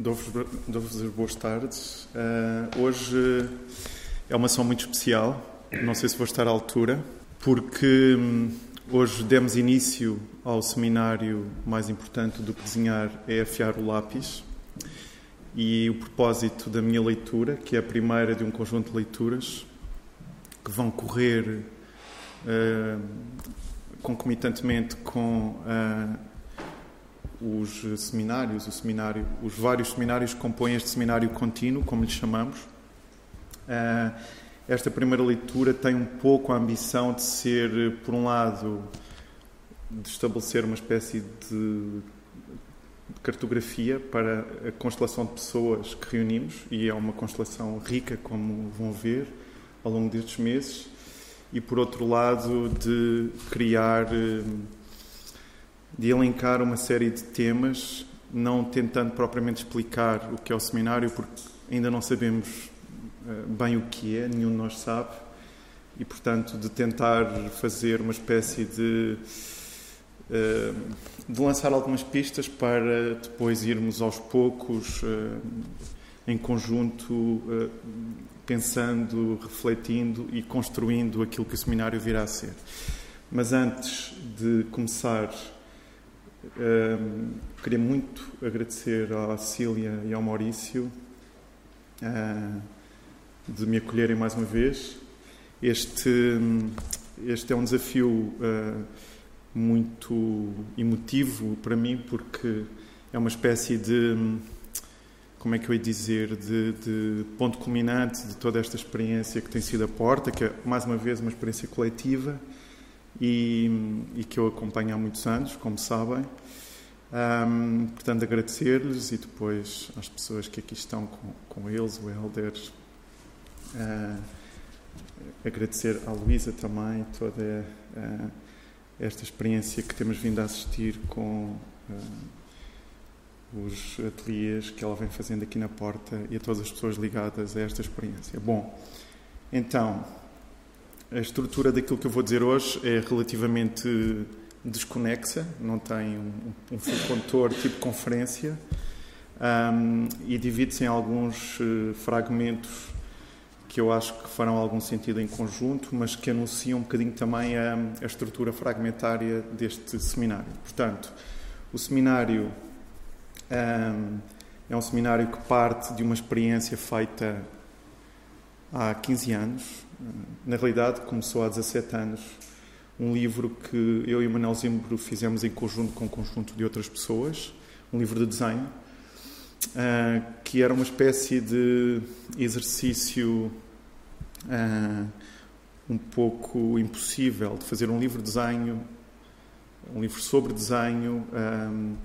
Dou-vos dou-vos as boas tardes. Uh, hoje é uma ação muito especial. Não sei se vou estar à altura, porque hum, hoje demos início ao seminário mais importante do que desenhar é afiar o lápis. E o propósito da minha leitura, que é a primeira de um conjunto de leituras que vão correr uh, concomitantemente com uh, os seminários, o seminário, os vários seminários que compõem este seminário contínuo, como lhe chamamos. Uh, esta primeira leitura tem um pouco a ambição de ser, por um lado, de estabelecer uma espécie de cartografia para a constelação de pessoas que reunimos, e é uma constelação rica, como vão ver, ao longo destes meses, e por outro lado, de criar de elencar uma série de temas, não tentando propriamente explicar o que é o seminário, porque ainda não sabemos eh, bem o que é, nenhum de nós sabe, e portanto de tentar fazer uma espécie de eh, de lançar algumas pistas para depois irmos aos poucos eh, em conjunto pensando, refletindo e construindo aquilo que o seminário virá a ser. Mas antes de começar queria muito agradecer à Cília e ao Maurício uh, de me acolherem mais uma vez. Este, este é um desafio uh, muito emotivo para mim, porque é uma espécie de. Como é que eu ia dizer? De, de ponto culminante de toda esta experiência que tem sido a Porta, que é, mais uma vez, uma experiência coletiva e, e que eu acompanho há muitos anos, como sabem. Um, portanto, agradecer-lhes e depois às pessoas que aqui estão com, com eles, o Helder, uh, agradecer à Luísa também toda uh, esta experiência que temos vindo a assistir com uh, os ateliês que ela vem fazendo aqui na porta e a todas as pessoas ligadas a esta experiência. Bom, então, a estrutura daquilo que eu vou dizer hoje é relativamente desconexa, não tem um, um fio condutor tipo conferência um, e divide-se em alguns uh, fragmentos que eu acho que farão algum sentido em conjunto, mas que anunciam um bocadinho também a, a estrutura fragmentária deste seminário. Portanto, o seminário um, é um seminário que parte de uma experiência feita há 15 anos, na realidade, começou há 17 anos um livro que eu e o Manuel Zimbro fizemos em conjunto com um conjunto de outras pessoas, um livro de desenho, uh, que era uma espécie de exercício uh, um pouco impossível de fazer um livro de desenho, um livro sobre desenho, um,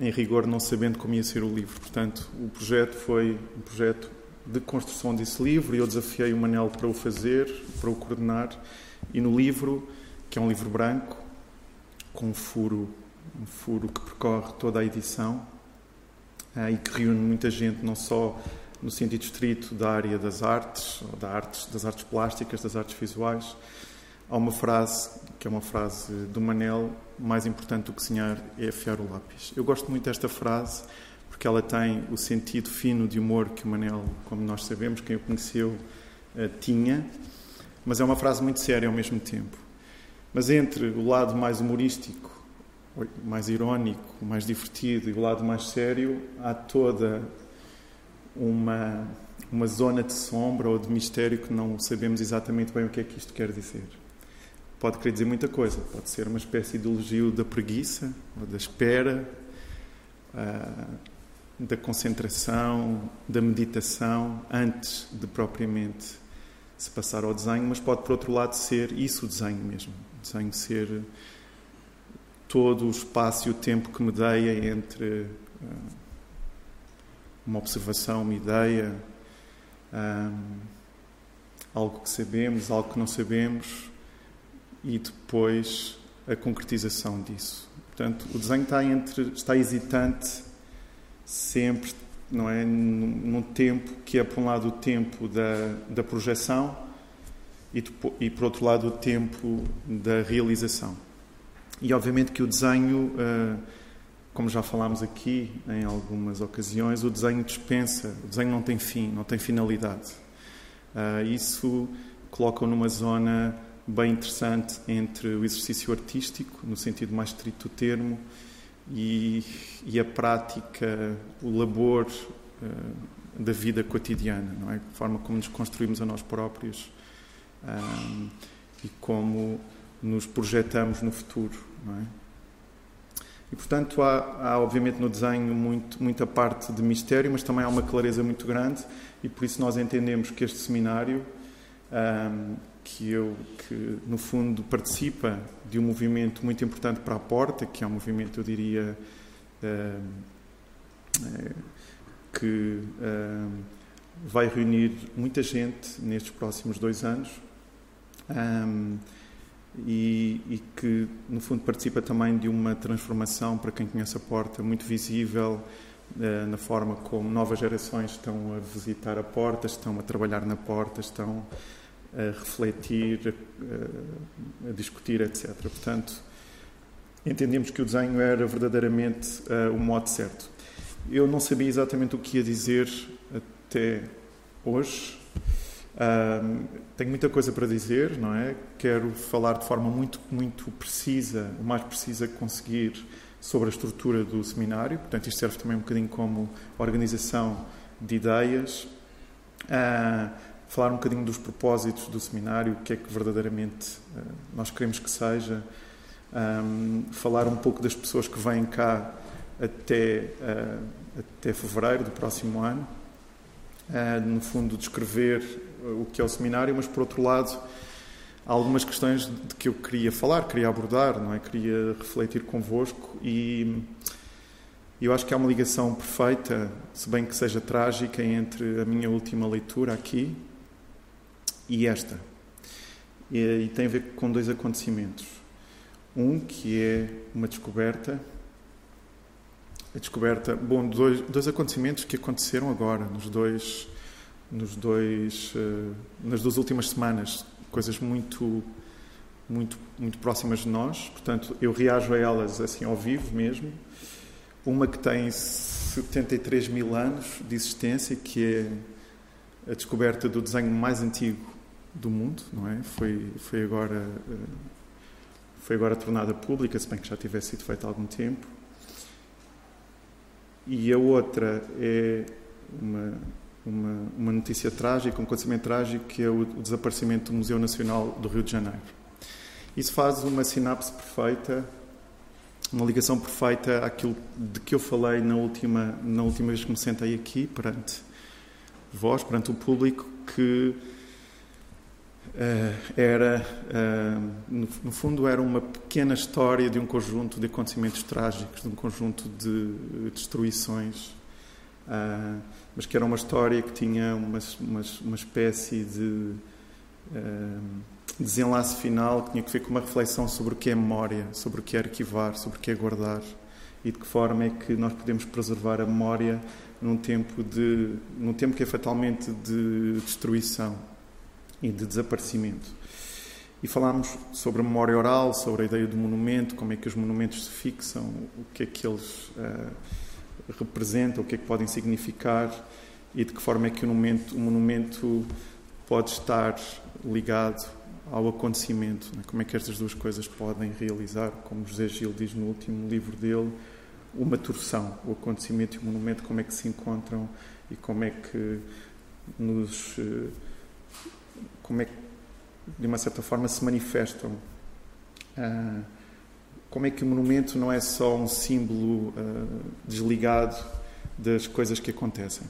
ah, em rigor não sabendo como ia ser o livro. Portanto, o projeto foi um projeto de construção desse livro e eu desafiei o Manel para o fazer, para o coordenar. E no livro, que é um livro branco, com um furo, um furo que percorre toda a edição eh, e que reúne muita gente, não só no sentido estrito da área das artes, ou da artes, das artes plásticas, das artes visuais, há uma frase, que é uma frase do Manel, mais importante do que desenhar é afiar o lápis. Eu gosto muito desta frase porque ela tem o sentido fino de humor que o Manel, como nós sabemos, quem o conheceu, uh, tinha, mas é uma frase muito séria ao mesmo tempo. Mas entre o lado mais humorístico, mais irónico, mais divertido e o lado mais sério, há toda uma, uma zona de sombra ou de mistério que não sabemos exatamente bem o que é que isto quer dizer. Pode querer dizer muita coisa, pode ser uma espécie de elogio da preguiça, ou da espera, uh, da concentração, da meditação, antes de propriamente se passar ao desenho, mas pode, por outro lado, ser isso o desenho mesmo. O desenho ser todo o espaço e o tempo que medeia entre uh, uma observação, uma ideia, um, algo que sabemos, algo que não sabemos, e depois a concretização disso. Portanto, o desenho está, entre, está hesitante sempre não é num tempo que é por um lado o tempo da, da projeção e, e por outro lado o tempo da realização e obviamente que o desenho uh, como já falámos aqui em algumas ocasiões, o desenho dispensa, o desenho não tem fim, não tem finalidade. Uh, isso coloca-o numa zona bem interessante entre o exercício artístico, no sentido mais estrito do termo, e, e a prática, o labor uh, da vida cotidiana, não é? A forma como nos construímos a nós próprios um, e como nos projetamos no futuro, não é? E, portanto, há, há, obviamente no desenho muito, muita parte de mistério, mas também há uma clareza muito grande e por isso nós entendemos que este seminário, um, que eu, que no fundo participa de um movimento muito importante para a porta, que é um movimento, eu diria, é, que um, vai reunir muita gente nestes próximos dois anos e, e, que, no fundo, participa também de uma transformação, para quem conhece a porta, muito visível na forma como novas gerações estão a visitar a porta, estão a trabalhar na porta, estão a refletir, a, discutir, etc. Portanto, entendemos que o desenho era verdadeiramente uh, o modo certo. Eu não sabia exatamente o que ia dizer até hoje, tenho muita coisa para dizer, não é? Quero falar de forma muito, muito precisa, o mais precisa que conseguir, sobre a estrutura do seminário. Portanto, isto serve também um bocadinho como organização de ideias. Uh, falar um bocadinho dos propósitos do seminário, o que é que verdadeiramente uh, nós queremos que seja. Um, falar um pouco das pessoas que vêm cá até, uh, até fevereiro do próximo ano. no fundo, descrever o que é o seminário, mas por outro lado há algumas questões de que eu queria falar, queria abordar, não é? Queria refletir convosco e eu acho que há uma ligação perfeita, se bem que seja trágica, entre a minha última leitura aqui e esta. E, e tem a ver com dois acontecimentos. Um que é uma descoberta a descoberta, bom, dois, dois acontecimentos que aconteceram agora, nos dois nos dois, uh, nas duas últimas semanas, coisas muito, muito, muito próximas de nós. Portanto, eu reajo a elas assim ao vivo mesmo. Uma que tem 73 mil anos de existência, que é a descoberta do desenho mais antigo do mundo, não é? Foi, foi agora uh, foi agora tornada pública, se bem que já tivesse sido feita há algum tempo. E a outra é uma uma, uma notícia trágica, um acontecimento trágico, que é o, o desaparecimento do Museu Nacional do Rio de Janeiro. Isso faz uma sinapse perfeita, uma ligação perfeita àquilo de que eu falei na última, na última vez que me sentei aqui, perante vós, perante o público, que era, uh, no, fundo, era uma pequena história de um conjunto de acontecimentos trágicos, de um conjunto de destruições. Uh, mas que era uma história que tinha uma, uma, uma espécie de desenlace final que tinha que ver com uma reflexão sobre o que é memória, sobre o que é arquivar, sobre o que é guardar e de que forma é que nós podemos preservar a memória num tempo de num tempo que é fatalmente de destruição e de desaparecimento. E falámos sobre a memória oral, sobre a ideia do monumento, como é que os monumentos se fixam, o que é que eles uh, representam, o que é que podem significar e de que forma é que o monumento, o monumento pode estar ligado ao acontecimento. É? Como é que estas duas coisas podem realizar, como José Gil diz no último livro dele, uma torção, o acontecimento e o monumento, como é que se encontram e como é que nos. Eh, como é que, de uma certa forma, se manifestam. Ah, como é que o monumento não é só um símbolo uh, desligado das coisas que acontecem.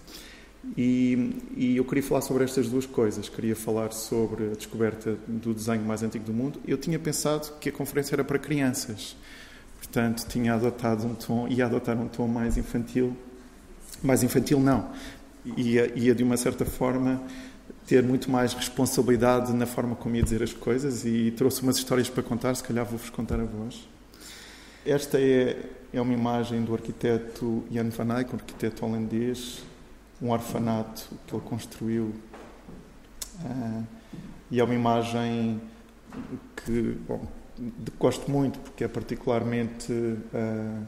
E, e, eu queria falar sobre estas duas coisas. Queria falar sobre a descoberta do desenho mais antigo do mundo. Eu tinha pensado que a conferência era para crianças, portanto tinha adotado um tom, ia adotar um tom mais infantil. Mais infantil não, ia, ia de uma certa forma ter muito mais responsabilidade na forma como ia dizer as coisas e trouxe umas histórias para contar. Se calhar vou-vos contar a vós. Esta é, é uma imagem do arquiteto Jan van Eyck, um arquiteto holandês, um orfanato que ele construiu. Uh, e é uma imagem que bom, gosto muito, porque é particularmente uh,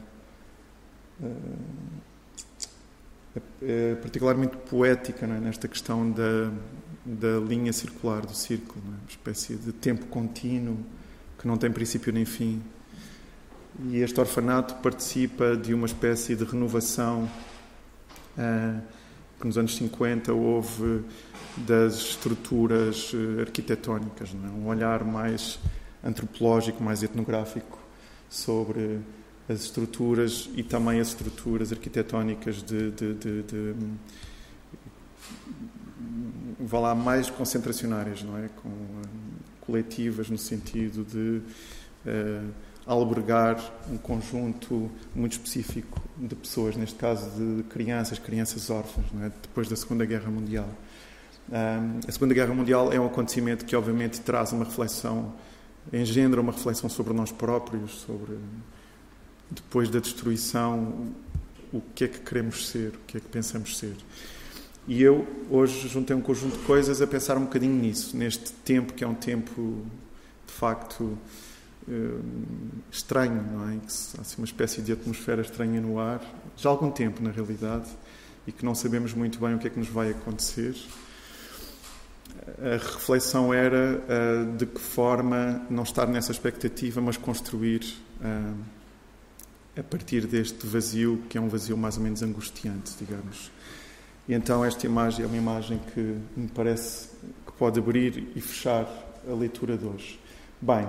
é particularmente poética é? nesta questão da, da linha circular do círculo, é? uma espécie de tempo contínuo que não tem princípio nem fim. E este orfanato participa de uma espécie de renovação uh, que nos anos 50 houve das estruturas eh, arquitetónicas, é? um olhar mais antropológico, mais etnográfico sobre as estruturas e também as estruturas arquitetónicas de, de, de, de vá lá mais concentracionárias, não é, com coletivas no sentido de uh, albergar um conjunto muito específico de pessoas, neste caso de crianças, crianças órfãs, é? depois da Segunda Guerra Mundial. A Segunda Guerra Mundial é um acontecimento que, obviamente, traz uma reflexão, engendra uma reflexão sobre nós próprios, sobre depois da destruição, o que é que queremos ser, o que é que pensamos ser. E eu hoje juntei um conjunto de coisas a pensar um bocadinho nisso, neste tempo que é um tempo de facto eh, estranho, não é? Há assim, uma espécie de atmosfera estranha no ar, já há algum tempo na realidade, e que não sabemos muito bem o que é que nos vai acontecer. A reflexão era uh, de que forma não estar nessa expectativa, mas construir uh, a partir deste vazio, que é um vazio mais ou menos angustiante, digamos. E então esta imagem é uma imagem que me parece que pode abrir e fechar a leitura de hoje. Bem,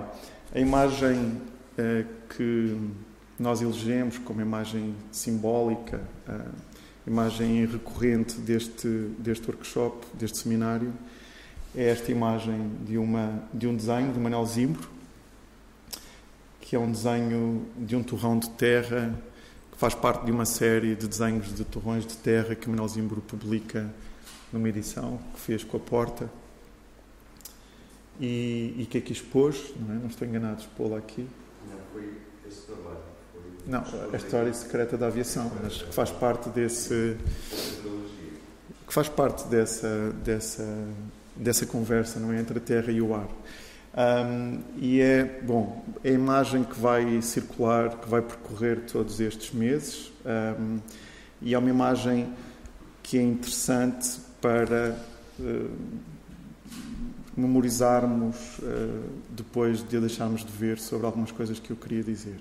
a imagem eh, que nós elegemos como imagem simbólica, a imagem recorrente deste, deste workshop, deste seminário, é esta imagem de, uma, de um desenho de Manuel Zimbro, que é um desenho de um torrão de terra que faz parte de uma série de desenhos de torrões de terra que Manuel Zimbro publica numa edição que fez com a porta e, e que aqui expôs, não, é? não estou enganado, expô-la aqui. Não, foi esse trabalho. Foi não, a história secreta da aviação, mas que faz parte desse. que faz parte dessa, dessa, dessa conversa não é? entre a terra e o ar. Um, e é, bom, é a imagem que vai circular, que vai percorrer todos estes meses, um, e é uma imagem que é interessante para uh, memorizarmos uh, depois de a deixarmos de ver sobre algumas coisas que eu queria dizer.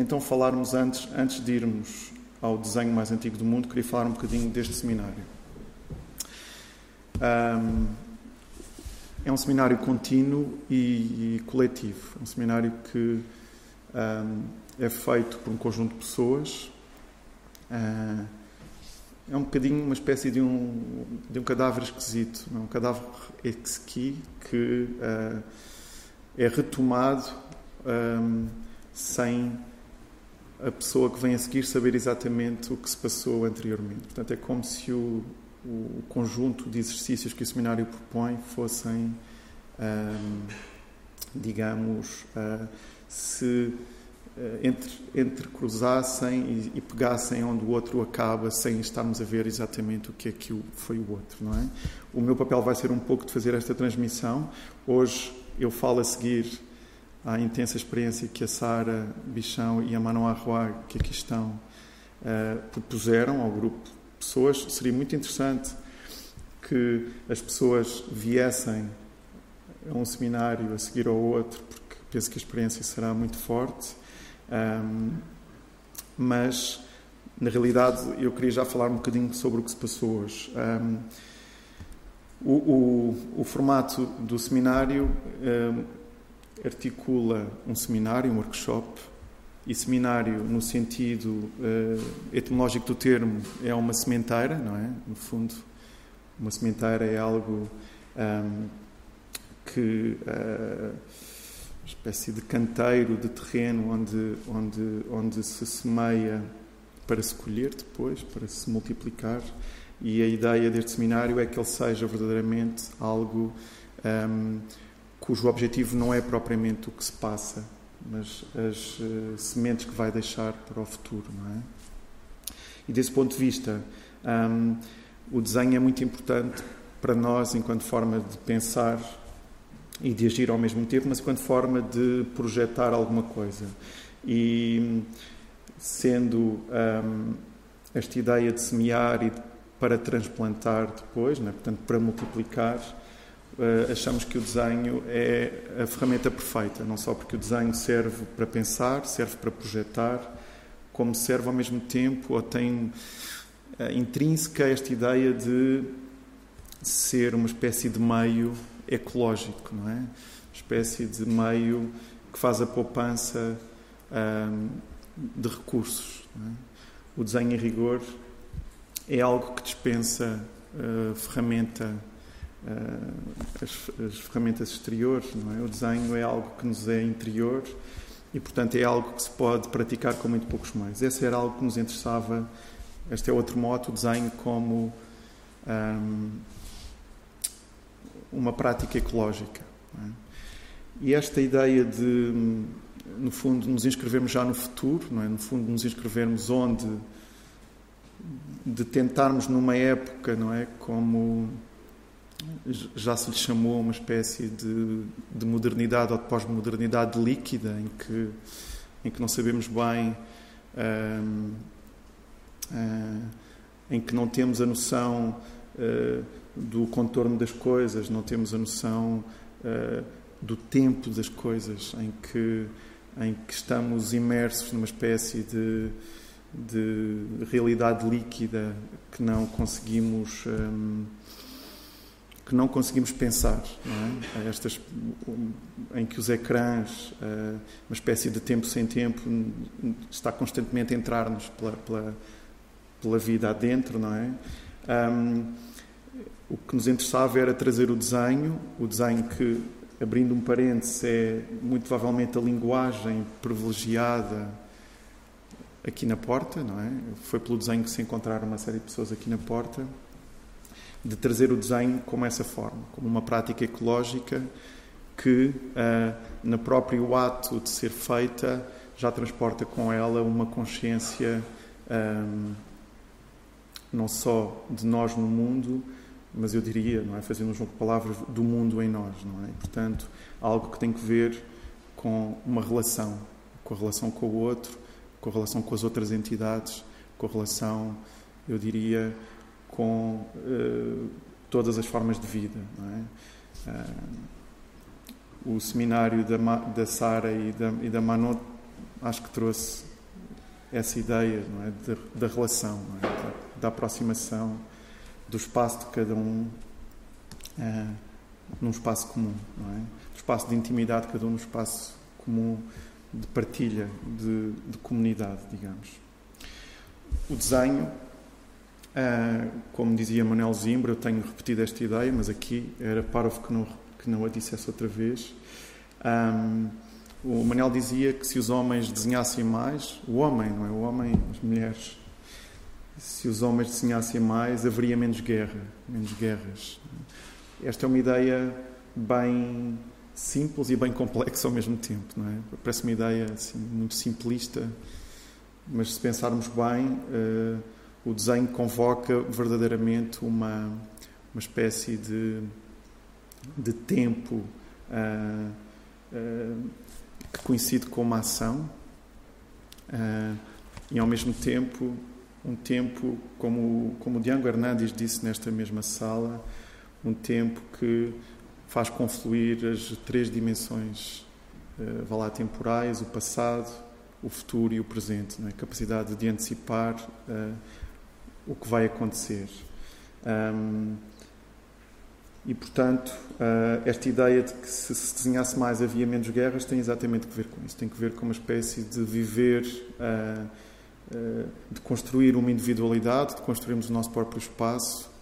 Então, falarmos antes, antes de irmos ao desenho mais antigo do mundo, queria falar um bocadinho deste seminário. Um, é um seminário contínuo e, e coletivo. É um seminário que um, é feito por um conjunto de pessoas. Uh, é um bocadinho uma espécie de um, de um cadáver esquisito, é um cadáver exqui que uh, é retomado um, sem a pessoa que vem a seguir saber exatamente o que se passou anteriormente. Portanto, é como se o, o conjunto de exercícios que o seminário propõe fossem, um, digamos, uh, se uh, entre, entrecruzassem e, e, pegassem onde o outro acaba sem estarmos a ver exatamente o que é que foi o outro, não é? O meu papel vai ser um pouco de fazer esta transmissão. Hoje eu falo a seguir à intensa experiência que a Sara Bichão e a Manon Arroy, que aqui estão, uh, propuseram ao grupo pessoas, seria muito interessante que as pessoas viessem a um seminário a seguir ao outro, porque penso que a experiência será muito forte. Um, mas, na realidade, eu queria já falar um bocadinho sobre o que se passou hoje. Um, o, o, o, formato do seminário um, articula um seminário, um workshop, e seminário, no sentido uh, etimológico do termo, é uma sementeira, não é? No fundo, uma sementeira é algo um, ehm, que. Uh, uma espécie de canteiro, de terreno onde, onde, onde se semeia para se colher depois, para se multiplicar. E a ideia deste seminário é que ele seja verdadeiramente algo um, ehm, cujo objetivo não é propriamente o que se passa mas as uh, sementes que vai deixar para o futuro, não é? E desse ponto de vista, um, o desenho é muito importante para nós enquanto forma de pensar e de agir ao mesmo tempo, mas enquanto forma de projetar alguma coisa. E sendo um, esta ideia de semear e para transplantar depois, né? portanto, para multiplicar, uh, achamos que o desenho é a ferramenta perfeita, não só porque o desenho serve para pensar, serve para projetar, como serve ao mesmo tempo, ou tem uh, intrínseca esta ideia de ser uma espécie de meio ecológico, não é? Uma espécie de meio que faz a poupança um, de recursos. É? O desenho em rigor é algo que dispensa uh, ferramenta, as, as, ferramentas exteriores. Não é? O desenho é algo que nos é interior e, portanto, é algo que se pode praticar com muito poucos meios. Esse era algo que nos interessava. Este é outro moto, o desenho como um, uma prática ecológica. É? E esta ideia de no fundo, nos inscrevermos já no futuro, não é? no fundo, nos inscrevermos onde, de tentarmos numa época, não é? Como já se lhe chamou uma espécie de, de modernidade ou de pós-modernidade líquida, em que, em que não sabemos bem, hum, hum, em que não temos a noção uh, do contorno das coisas, não temos a noção uh, do tempo das coisas, em que em que estamos imersos numa espécie de, de realidade líquida que não conseguimos hum, que não conseguimos pensar, não é? Estas em que os ecrãs, uh, uma espécie de tempo sem tempo, está constantemente a entrar-nos pela, pela, pela, vida adentro, não é? Um, o que nos interessava era trazer o desenho, o desenho que abrindo um parênteses, é muito provavelmente a linguagem privilegiada aqui na porta, não é? Foi pelo desenho que se encontraram uma série de pessoas aqui na porta, de trazer o desenho como essa forma, como uma prática ecológica que, uh, no próprio ato de ser feita, já transporta com ela uma consciência um, ah, não só de nós no mundo, mas eu diria, não é, fazendo um jogo de palavras, do mundo em nós, não é? Portanto, algo que tem que ver com uma relação, com a relação com o outro, com a relação com as outras entidades, com a relação, eu diria, com uh, todas as formas de vida, é? Uh, o seminário da, da Sara e da, e da Manot acho que trouxe essa ideia é? da, relação, é? da, da aproximação do espaço de cada um uh, num espaço comum, é? Do espaço de intimidade, cada um num espaço comum de partilha, de, de comunidade, digamos. O desenho, como dizia Manuel Zimbra, eu tenho repetido esta ideia, mas aqui era para que não, que não a dissesse outra vez. Um, o Manuel dizia que se os homens desenhassem mais, o homem, não é? O homem, as mulheres, se os homens desenhassem mais, haveria menos guerra, menos guerras. Esta é uma ideia bem simples e bem complexa ao mesmo tempo, não é? Parece uma ideia assim, muito simplista, mas se pensarmos bem, uh, o desenho convoca verdadeiramente uma, uma espécie de, de tempo uh, uh, que coincide com uma ação e ao mesmo tempo um tempo, como, como o Django Hernandes disse nesta mesma sala, um tempo que faz confluir as três dimensões uh, vá lá, temporais, o passado, o futuro e o presente, é? a capacidade de antecipar uh, o que vai acontecer. Um, e, portanto, uh, esta ideia de que se, se desenhasse mais havia menos guerras tem exatamente a ver com isso. Tem que ver com uma espécie de viver uh, eh, de construir uma individualidade, de construirmos o nosso próprio espaço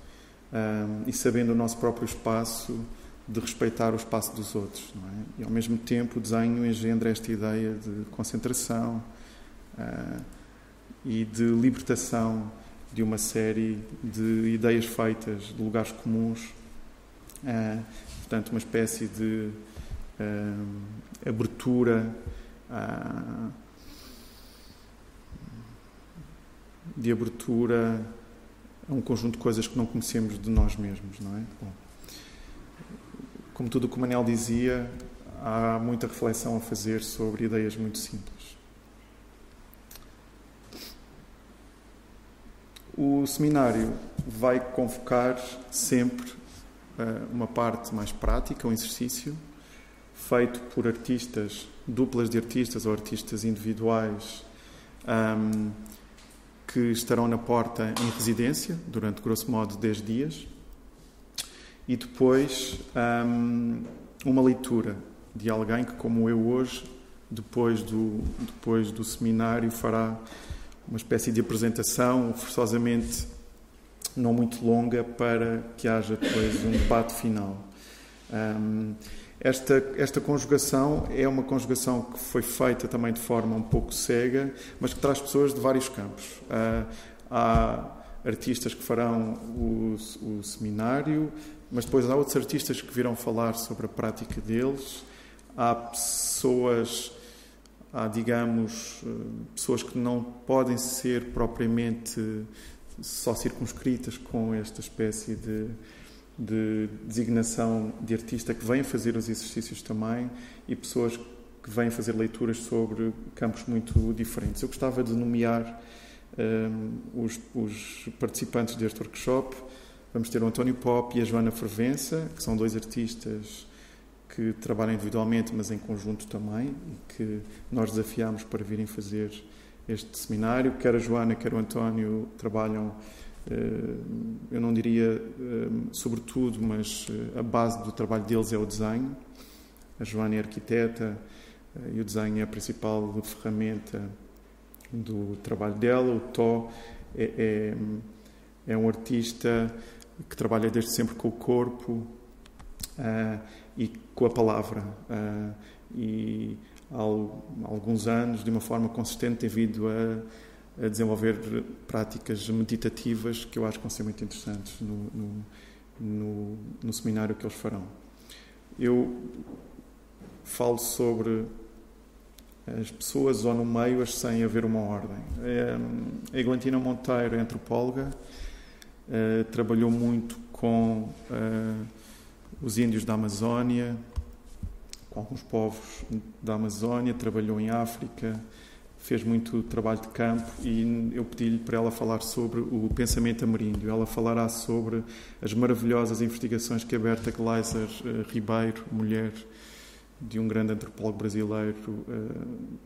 e sabendo o nosso próprio espaço, de respeitar o espaço dos outros. É? E ao mesmo tempo o desenho engendra esta ideia de concentração uh, e de libertação de uma série de ideias feitas, de lugares comuns. Uh, portanto, uma espécie de uh, abertura de abertura a um conjunto de coisas que não conhecemos de nós mesmos, não é? Bom, como tudo o que o Manel dizia, há muita reflexão a fazer sobre ideias muito simples. O seminário vai convocar sempre uh, uma parte mais prática, um exercício, feito por artistas, duplas de artistas ou artistas individuais, um, que estarão na porta em residência durante, grosso modo, 10 dias. E depois um, uma leitura de alguém que, como eu hoje, depois do, depois do seminário, fará uma espécie de apresentação, forçosamente não muito longa, para que haja depois um debate final. Um, esta, esta conjugação é uma conjugação que foi feita também de forma um pouco cega, mas que traz pessoas de vários campos. Uh, há artistas que farão o, o seminário, mas depois há outros artistas que virão falar sobre a prática deles. Há pessoas há, digamos, eh, pessoas que não podem ser propriamente só circunscritas com esta espécie de, de designação de artista que vêm fazer os exercícios também e pessoas que vêm fazer leituras sobre campos muito diferentes. Eu gostava de nomear um, eh, os, os, participantes deste workshop. Vamos ter o António Pop e a Joana Fervença, que são dois artistas que trabalham individualmente, mas em conjunto também, e que nós desafiamos para virem fazer este seminário. Quer a Joana, quer o António trabalham, eh, eu não diria eh, sobretudo, mas eh, a base do trabalho deles é o desenho. A Joana é arquiteta e o desenho é a principal ferramenta do trabalho dela. O Tó é, é, é um artista que trabalha desde sempre com o corpo e com a palavra. Uh, e há alguns anos, de uma forma consistente, tem vindo a, a, desenvolver práticas meditativas que eu acho que vão ser muito interessantes no, no, no, no seminário que eles farão. Eu falo sobre as pessoas ou no meio as sem haver uma ordem. É, a Eglantina Monteiro é antropóloga, uh, trabalhou muito com uh, os índios da Amazónia, com alguns povos da Amazónia, trabalhou em África, fez muito trabalho de campo e eu pedi-lhe para ela falar sobre o pensamento ameríndio. Ela falará sobre as maravilhosas investigações que a Berta Gleiser uh, Ribeiro, mulher de um grande antropólogo brasileiro, uh,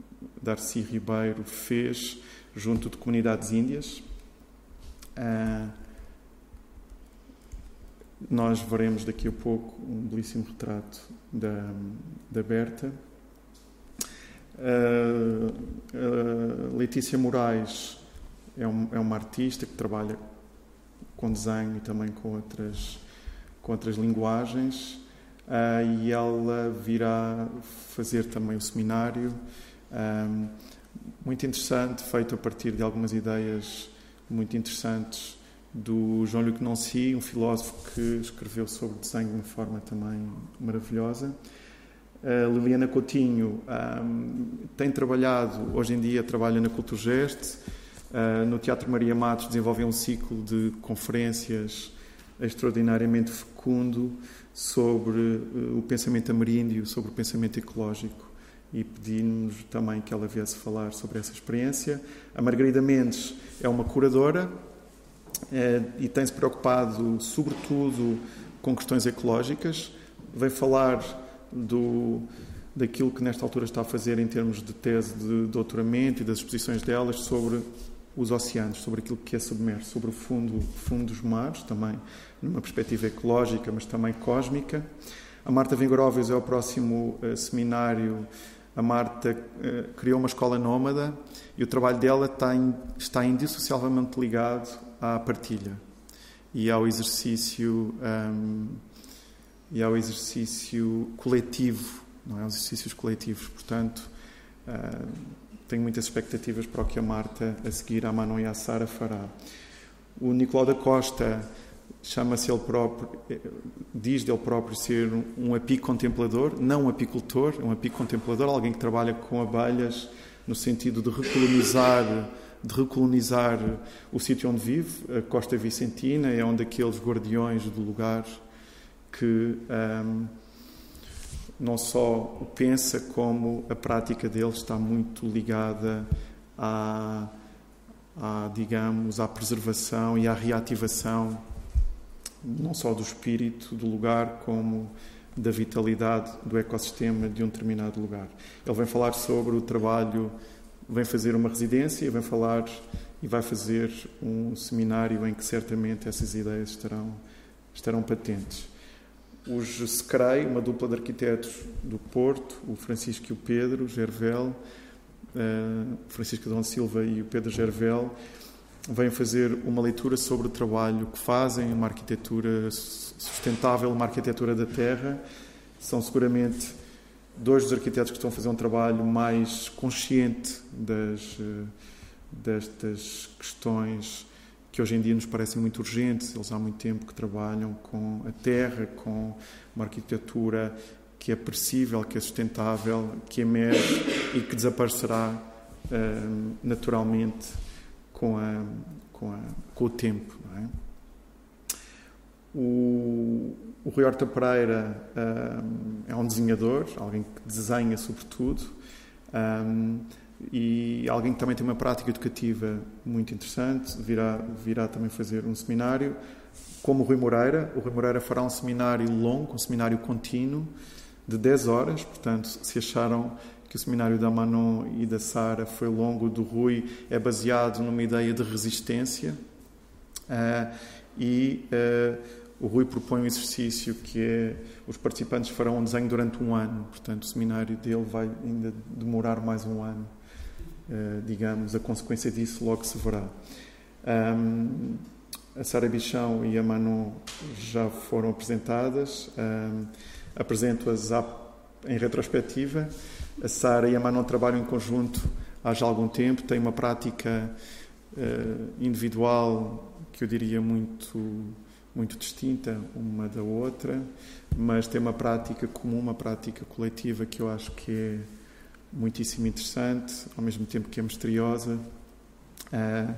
Darcy Ribeiro, fez junto de comunidades índias. Nós veremos daqui a pouco um belíssimo retrato da, da Berta. Uh, uh, Letícia Moraes é, um, é, uma artista que trabalha com desenho e também com outras, com outras linguagens uh, e ela virá fazer também o seminário muito interessante, feito a partir de algumas ideias muito interessantes do Jean-Luc Nancy, um filósofo que escreveu sobre desenho de uma forma também maravilhosa. A Liliana Coutinho um, tem trabalhado, hoje em dia trabalha na Culturgest, uh, no Teatro Maria Matos desenvolveu um ciclo de conferências extraordinariamente fecundo sobre uh, o pensamento ameríndio, sobre o pensamento ecológico e pedimos também que ela viesse falar sobre essa experiência. A Margarida Mendes é uma curadora e tem-se preocupado, sobretudo, com questões ecológicas. Vem falar do, daquilo que nesta altura está a fazer em termos de tese de doutoramento e das exposições delas sobre os oceanos, sobre aquilo que é submerso, sobre o fundo, fundo dos mares, também numa perspectiva ecológica, mas também cósmica. A Marta Vingoróvios é o próximo uh, seminário. A Marta uh, criou uma escola nómada e o trabalho dela está, in, está indissociavelmente ligado à partilha e ao exercício um, e ao exercício coletivo, não é? Aos exercícios coletivos. Portanto, uh, tenho muitas expectativas para o que a Marta, a seguir, a Manon e a Sara fará. O Nicolau da Costa chama-se ele próprio, diz dele próprio ser um apicontemplador, não um apicultor, um apicontemplador, alguém que trabalha com abelhas no sentido de recolonizar de recolonizar o sítio onde vive, a Costa Vicentina, é um daqueles guardiões do lugar que um, não só o pensa, como a prática dele está muito ligada à, à, digamos, à preservação e à reativação não só do espírito do lugar, como da vitalidade do ecossistema de um determinado lugar. Ele vem falar sobre o trabalho, vem fazer uma residência, vem falar e vai fazer um seminário em que certamente essas ideias estarão, estarão patentes. Os Secrei, uma dupla de arquitetos do Porto, o Francisco e o Pedro Gervel, uh, Francisco Dom Silva e o Pedro Gervel, vêm fazer uma leitura sobre o trabalho que fazem, uma arquitetura sustentável, uma arquitetura da terra. São seguramente dois dos arquitetos que estão a fazer um trabalho mais consciente das, eh, destas questões que hoje em dia nos parecem muito urgentes. Eles há muito tempo que trabalham com a terra, com uma arquitetura que é percível, que é sustentável, que emerge e que desaparecerá uh, naturalmente com, a, com, a, com o tempo. É? O, o Rui Horta Pereira um, é um desenhador, alguém que desenha sobretudo, um, e alguém que também tem uma prática educativa muito interessante, virá, virá também fazer um seminário, como o Rui Moreira. O Rui Moreira fará um seminário longo, um seminário contínuo, de 10 horas, portanto, se acharam que o seminário da Manon e da Sara foi longo, do Rui é baseado numa ideia de resistência uh, e uh, o Rui propõe um exercício que é os participantes farão um desenho durante um ano, portanto o seminário dele vai ainda demorar mais um ano, uh, digamos, a consequência disso logo se verá. Um, a Sara Bichão e a Manon já foram apresentadas, um, apresento-as em retrospectiva. A Sara e a Manon trabalham em conjunto há já algum tempo, têm uma prática uh, individual que eu diria muito muito distinta uma da outra, mas tem uma prática comum, uma prática coletiva que eu acho que é muitíssimo interessante, ao mesmo tempo que é misteriosa. Uh,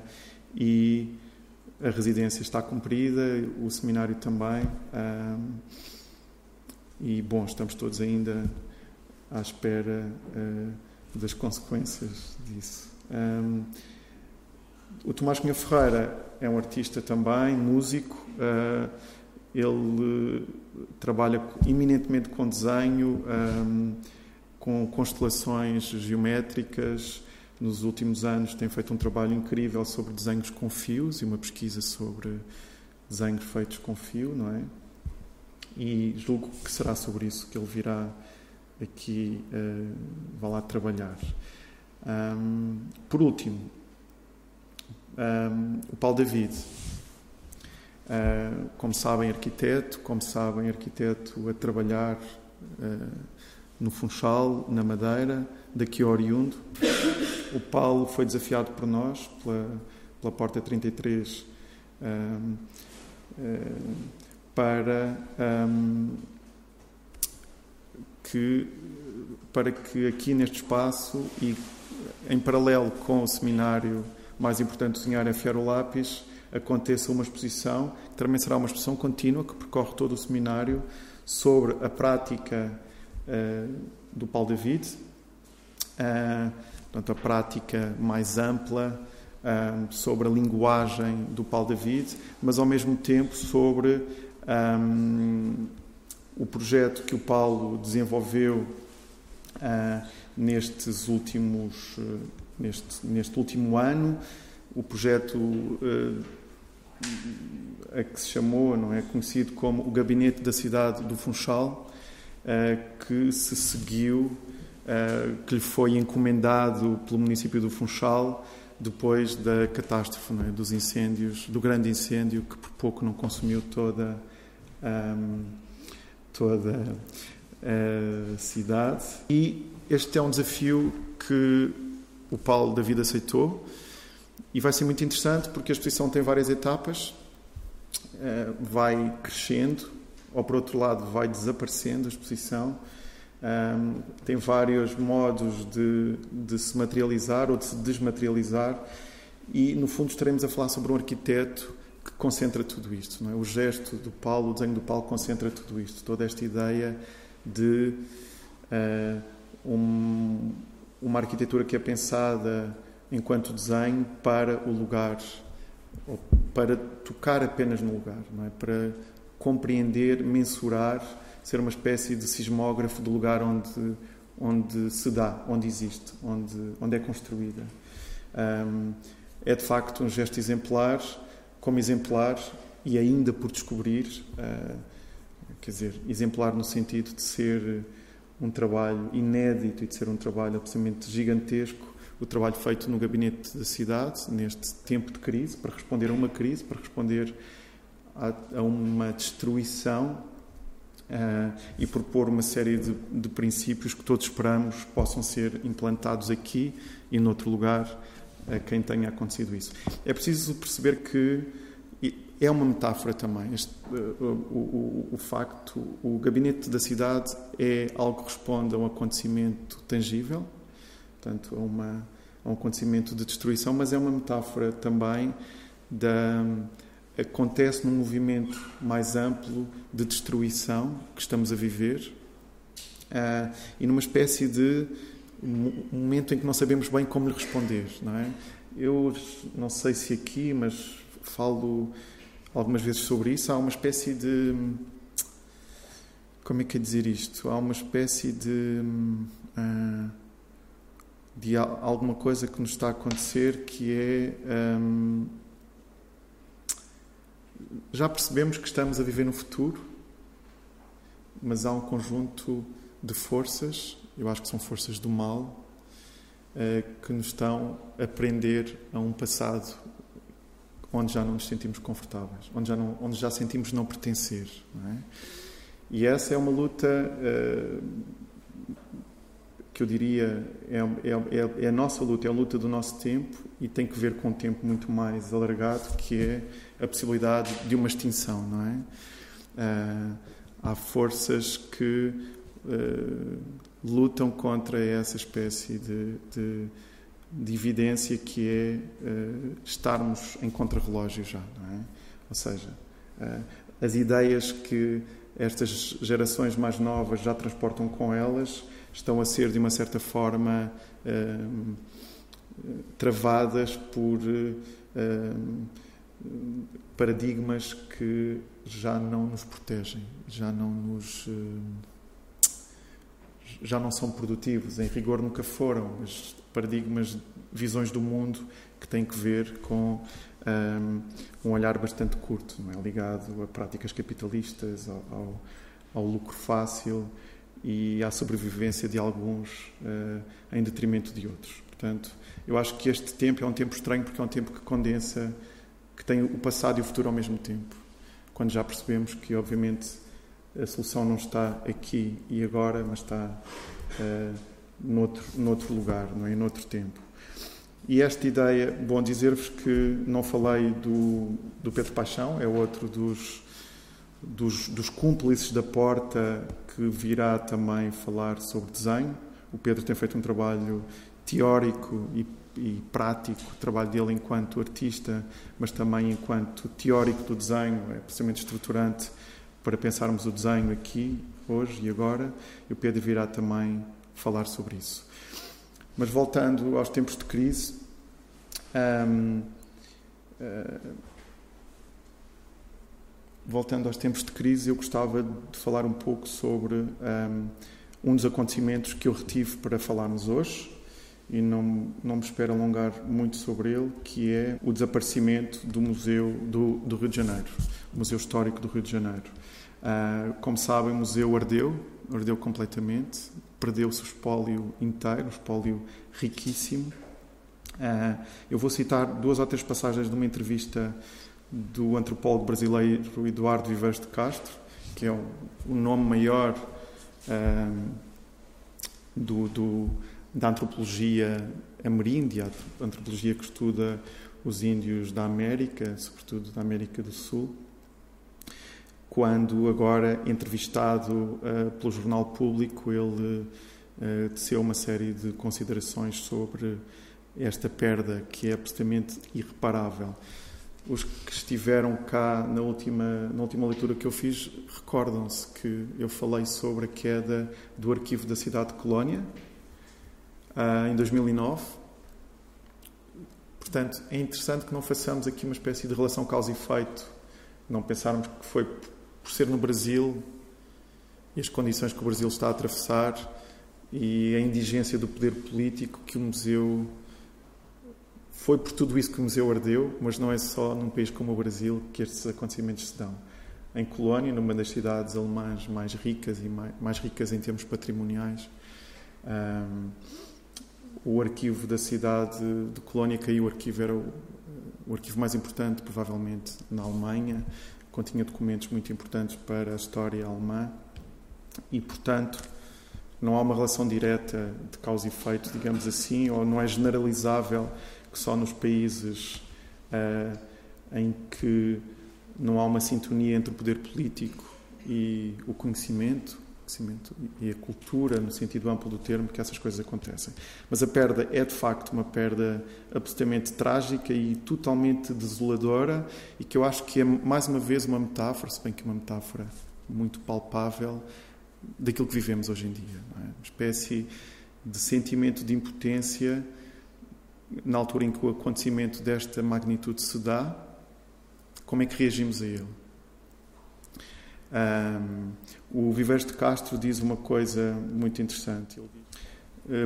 e a residência está cumprida, o seminário também. Uh, e, bom, estamos todos ainda à espera uh, das consequências disso. O Tomás Cunha Ferreira é um artista também, músico. Uh, ele trabalha eminentemente com desenho, um, com constelações geométricas. Nos últimos anos tem feito um trabalho incrível sobre desenhos com fios e uma pesquisa sobre desenhos feitos com fio, não é? E julgo que será sobre isso que ele virá aqui uh, lá trabalhar. Um, por último, um, o Paulo David. Uh, como sabem, arquiteto, como sabem, arquiteto a trabalhar uh, no Funchal, na Madeira, daqui oriundo. O Paulo foi desafiado por nós, pela, pela Porta 33, um, uh, para um, que, para que aqui neste espaço e em paralelo com o seminário mais importante desenhar é Fiar o Lápis, aconteça uma exposição, que também será uma exposição contínua, que percorre todo o seminário, sobre a prática uh, do Paulo David, uh, portanto, a prática mais ampla uh, sobre a linguagem do Paulo David, mas ao mesmo tempo sobre um, o projeto que o Paulo desenvolveu uh, nestes últimos, neste, neste último ano, o projeto uh, a que se chamou, não é, conhecido como o Gabinete da Cidade do Funchal, que se seguiu, que lhe foi encomendado pelo município do Funchal depois da catástrofe, é, dos incêndios, do grande incêndio que por pouco não consumiu toda um, toda a cidade. E este é um desafio que o Paulo da Vida aceitou e vai ser muito interessante porque a exposição tem várias etapas, eh, vai crescendo, ou por outro lado vai desaparecendo a exposição. Um, tem vários modos de, de, se materializar ou de se desmaterializar e no fundo estaremos a falar sobre um arquiteto que concentra tudo isto. É? O gesto do Paulo, o desenho do Paulo concentra tudo isto, toda esta ideia de uh, um, uma arquitetura que é pensada enquanto desenho para o lugar, ou para tocar apenas no lugar, não é? para compreender, mensurar, ser uma espécie de sismógrafo do lugar onde, onde se dá, onde existe, onde, onde é construída. Um, é de facto um gesto exemplar, como exemplar e ainda por descobrir, uh, quer dizer, exemplar no sentido de ser um trabalho inédito e de ser um trabalho absolutamente gigantesco, o trabalho feito no gabinete da cidade, neste tempo de crise, para responder a uma crise, para responder a, a uma destruição uh, e propor uma série de, de, princípios que todos esperamos possam ser implantados aqui e noutro lugar a quem tenha acontecido isso. É preciso perceber que é uma metáfora também. Este, uh, o, o, o, facto, o gabinete da cidade é algo que responde a um acontecimento tangível, portanto, a, uma, a um acontecimento de destruição, mas é uma metáfora também da acontece num movimento mais amplo de destruição que estamos a viver uh, e numa espécie de momento em que não sabemos bem como lhe responder, não é? Eu não sei se aqui, mas falo algumas vezes sobre isso. Há uma espécie de como é que é dizer isto? Há uma espécie de uh, de alguma coisa que nos está a acontecer que é um, já percebemos que estamos a viver no futuro, mas há um conjunto de forças, eu acho que são forças do mal, eh, que nos estão a prender a um passado onde já não nos sentimos confortáveis, onde já, não, onde já sentimos não pertencer. Não é? E essa é uma luta uh, que eu diria é, é, é, a nossa luta, é a luta do nosso tempo e tem que ver com um tempo muito mais alargado, que é a possibilidade de uma extinção, não é? Uh, há forças que uh, lutam contra essa espécie de, de, de evidência que é uh, estarmos em contrarrelógio já, não é? Ou seja, as ideias que estas gerações mais novas já transportam com elas estão a ser, de uma certa forma, travadas por paradigmas que já não nos protegem, já não nos já não são produtivos, em rigor nunca foram, mas paradigmas, visões do mundo que têm que ver com um, um olhar bastante curto, não é ligado a práticas capitalistas, ao, ao, ao lucro fácil e à sobrevivência de alguns uh, em detrimento de outros. Portanto, eu acho que este tempo é um tempo estranho porque é um tempo que condensa que tem o passado e o futuro ao mesmo tempo. Quando já percebemos que, obviamente, a solução não está aqui e agora, mas está uh, noutro, noutro lugar, não é? noutro tempo. E esta ideia, bom dizer-vos que não falei do, do Pedro Paixão, é outro dos, dos, dos cúmplices da porta que virá também falar sobre desenho. O Pedro tem feito um trabalho teórico e e prático o trabalho dele enquanto artista, mas também enquanto teórico do desenho, é precisamente estruturante para pensarmos o desenho aqui, hoje e agora. E o Pedro virá também falar sobre isso. Mas voltando aos tempos de crise, hum, hum, voltando aos tempos de crise, eu gostava de falar um pouco sobre um, um dos acontecimentos que eu retive para falarmos hoje e não, não me espero alongar muito sobre ele, que é o desaparecimento do Museu do, do Rio de Janeiro, Museu Histórico do Rio de Janeiro. Uh, como sabem, o museu ardeu, ardeu completamente, perdeu-se o espólio inteiro, o espólio riquíssimo. Uh, eu vou citar duas ou três passagens de uma entrevista do antropólogo brasileiro Eduardo Viveiros de Castro, que é o, nome maior uh, do, do da antropologia ameríndia, a antropologia que estuda os índios da América, sobretudo da América do Sul, quando agora entrevistado uh, pelo Jornal Público, ele uh, teceu uma série de considerações sobre esta perda que é absolutamente irreparável. Os que estiveram cá na última, na última leitura que eu fiz recordam-se que eu falei sobre a queda do arquivo da cidade de Colónia, uh, em 2009, portanto, é interessante que não façamos aqui uma espécie de relação causa e efeito, não pensarmos que foi por ser no Brasil e as condições que o Brasil está a atravessar e a indigência do poder político que o museu foi por tudo isso que o museu ardeu, mas não é só num país como o Brasil que estes acontecimentos se dão. Em Colónia, numa das cidades alemãs mais ricas e mais, mais ricas em termos patrimoniais, um, o arquivo da cidade de Colónia caiu. O arquivo era o, o arquivo mais importante, provavelmente, na Alemanha. Continha documentos muito importantes para a história alemã e, portanto, não há uma relação direta de causa e efeito, digamos assim, ou não é generalizável que só nos países uh, em que não há uma sintonia entre o poder político e o conhecimento, e a cultura, no sentido amplo do termo, que essas coisas acontecem. Mas a perda é de facto uma perda absolutamente trágica e totalmente desoladora e que eu acho que é mais uma vez uma metáfora, se bem que uma metáfora muito palpável daquilo que vivemos hoje em dia. É? Uma espécie de sentimento de impotência na altura em que o acontecimento desta magnitude se dá, como é que reagimos a ele? Um, o Viveres de Castro diz uma coisa muito interessante. Uh,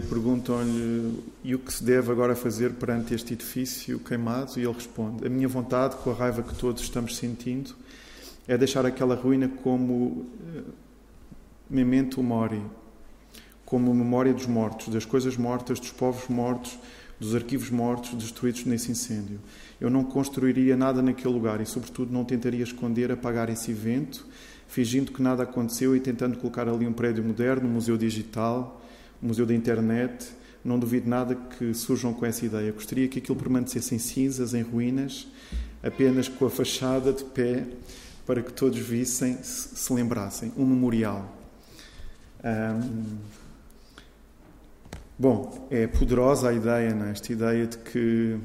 Perguntam-lhe e o que se deve agora fazer perante este edifício queimado? E ele responde: A minha vontade, com a raiva que todos estamos sentindo, é deixar aquela ruína como uh, memento mori, como memória dos mortos, das coisas mortas, dos povos mortos, dos arquivos mortos destruídos nesse incêndio. Eu não construiria nada naquele lugar e, sobretudo, não tentaria esconder, apagar esse evento, fingindo que nada aconteceu e tentando colocar ali um prédio moderno, um museu digital, um museu da internet. Não duvido nada que surjam com essa ideia. Gostaria que aquilo permanecesse em cinzas, em ruínas, apenas com a fachada de pé, para que todos vissem, se lembrassem. Um memorial. Um, Bom, é poderosa a ideia, não é? esta ideia de que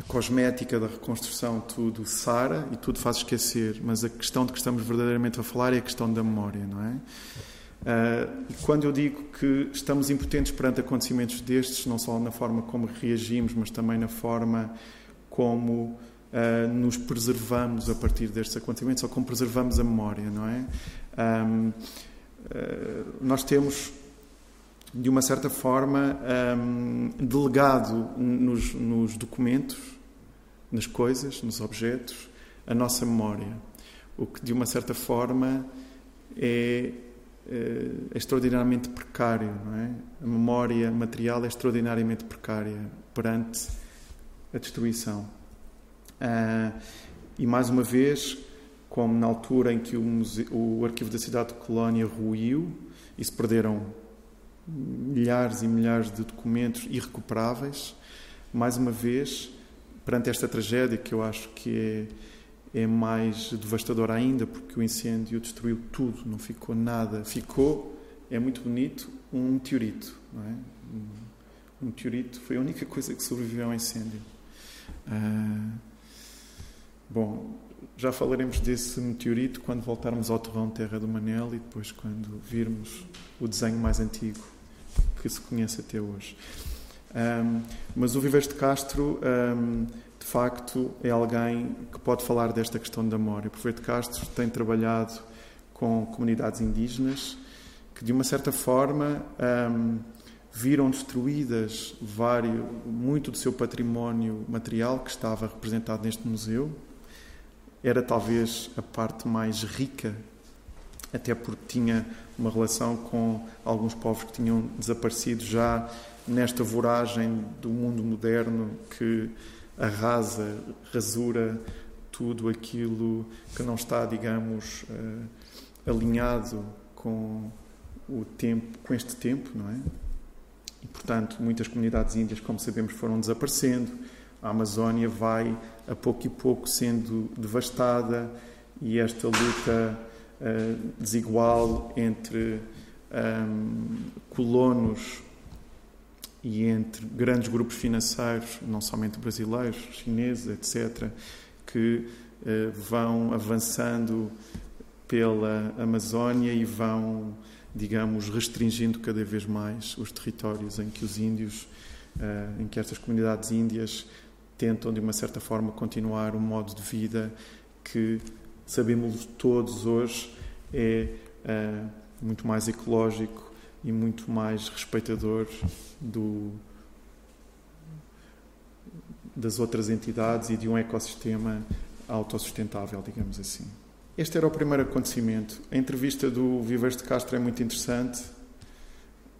a cosmética da reconstrução tudo sara e tudo faz esquecer, mas a questão de que estamos verdadeiramente a falar é a questão da memória, não é? Uh, e quando eu digo que estamos impotentes perante acontecimentos destes, não só na forma como reagimos, mas também na forma como uh, nos preservamos a partir destes acontecimentos, ou como preservamos a memória, não é? Um, uh, ah, nós temos de uma certa forma, um, delegado nos, nos, documentos, nas coisas, nos objetos, a nossa memória. O que, de uma certa forma, é, é extraordinariamente precário. Não é? A memória material é extraordinariamente precária perante a destruição. Uh, e, mais uma vez, como na altura em que o, museu, o arquivo da cidade de Colónia ruiu e se perderam milhares e milhares de documentos irrecuperáveis, mais uma vez, perante esta tragédia que eu acho que é, é mais devastadora ainda, porque o incêndio destruiu tudo, não ficou nada. Ficou, é muito bonito, um meteorito. Não é? Um meteorito foi a única coisa que sobreviveu ao incêndio. Ah, bom, já falaremos desse meteorito quando voltarmos ao terrão Terra do Manel e depois quando virmos o desenho mais antigo que se conhece até hoje. Um, mas o Viveres de Castro, um, de facto, é alguém que pode falar desta questão da memória. O Viveres de Castro tem trabalhado com comunidades indígenas que, de uma certa forma, um, viram destruídas vários, muito do seu património material que estava representado neste museu. Era talvez a parte mais rica até porque tinha uma relação com alguns povos que tinham desaparecido já nesta voragem do mundo moderno que arrasa, rasura tudo aquilo que não está, digamos, uh, alinhado com o tempo, com este tempo, não é? E portanto, muitas comunidades índias, como sabemos, foram desaparecendo. A Amazónia vai a pouco e pouco sendo devastada e esta luta uh, desigual entre um, colonos e entre grandes grupos financeiros, não somente brasileiros, chineses, etc., que uh, vão avançando pela Amazónia e vão, digamos, restringindo cada vez mais os territórios em que os índios em que estas comunidades índias tentam, de uma certa forma, continuar um modo de vida que, sabemos todos hoje, é muito mais ecológico e muito mais respeitador do, das outras entidades e de um ecossistema autossustentável, digamos assim. Este era o primeiro acontecimento. A entrevista do Viveiros de Castro é muito interessante.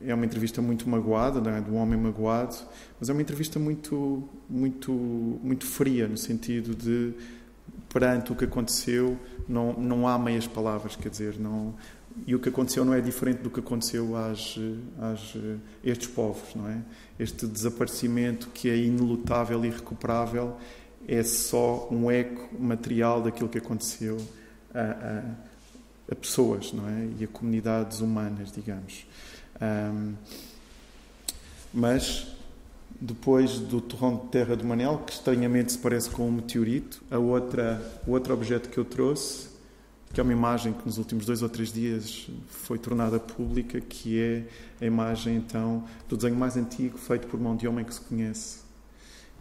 É uma entrevista muito magoada, não é? de um homem magoado, mas é uma entrevista muito, muito, muito fria, no sentido de, perante o que aconteceu, não, não há meias palavras, quer dizer, não, e o que aconteceu não é diferente do que aconteceu às, às estes povos, não é? Este desaparecimento que é inelutável e irrecuperável é só um eco material daquilo que aconteceu a, a, a pessoas, não é? E a comunidades humanas, digamos. Um, mas depois do torrão de terra do Manel, que estranhamente se parece com um meteorito, a outra, o outro objeto que eu trouxe que é uma imagem que nos últimos dois ou três dias foi tornada pública, que é a imagem então do desenho mais antigo feito por mão de homem que se conhece,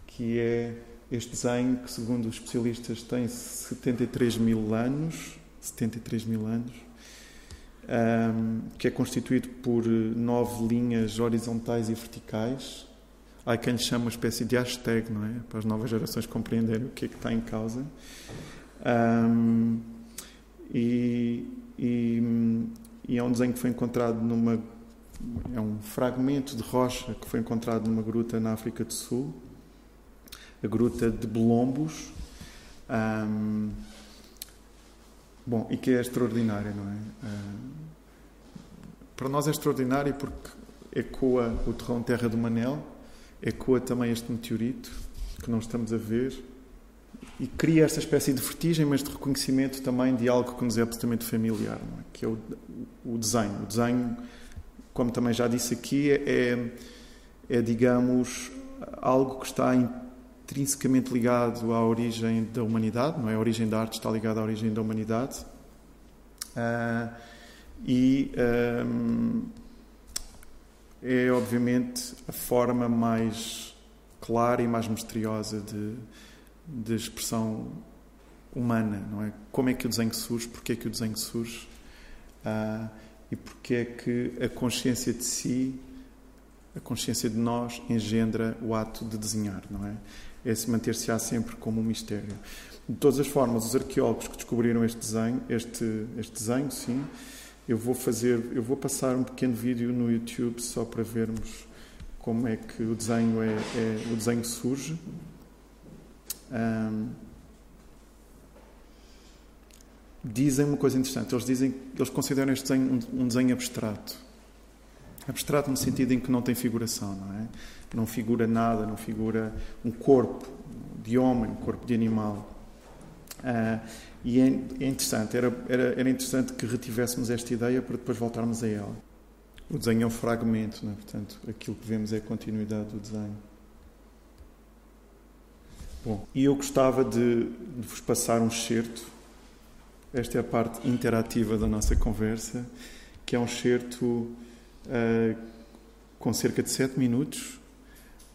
que é este desenho que, segundo os especialistas, tem 73 mil anos, 73 mil anos, um, que é constituído por nove linhas horizontais e verticais. Há quem chama uma espécie de hashtag, não é? Para as novas gerações compreenderem o que é que está em causa. Um, e, e, e, é um desenho que foi encontrado numa. É um fragmento de rocha que foi encontrado numa gruta na África do Sul, a gruta de Belombos. Um, bom, e que é extraordinária, não é? Um, para nós é extraordinário porque ecoa o terrão terra do Manel, ecoa também este meteorito que não estamos a ver e cria esta espécie de vertigem, mas de reconhecimento também de algo que nos é absolutamente familiar, é? que é o, o, desenho. O desenho, como também já disse aqui, é, é, digamos, algo que está intrinsecamente ligado à origem da humanidade, não é? A origem da arte está ligada à origem da humanidade. Uh, e um, é, obviamente, a forma mais clara e mais misteriosa de de expressão humana, não é? Como é que o desenho surge, porque é que o desenho surge ah, e porque é que a consciência de si, a consciência de nós, engendra o ato de desenhar, não é? Esse manter-se-á sempre como um mistério. De todas as formas, os arqueólogos que descobriram este desenho, este, este desenho, sim, eu vou fazer, eu vou passar um pequeno vídeo no YouTube só para vermos como é que o desenho é, é o desenho surge um, dizem uma coisa interessante. Eles dizem eles consideram este desenho um, um, desenho abstrato. Abstrato no sentido em que não tem figuração, não é? Não figura nada, não figura um corpo de homem, um corpo de animal. Uh, e é, é, interessante, era, era, era interessante que retivéssemos esta ideia para depois voltarmos a ela. O desenho é um fragmento, é? portanto, aquilo que vemos é a continuidade do desenho. Bom, e eu gostava de, de vos passar um excerto. Esta é a parte interativa da nossa conversa, que é um excerto uh, com cerca de sete minutos.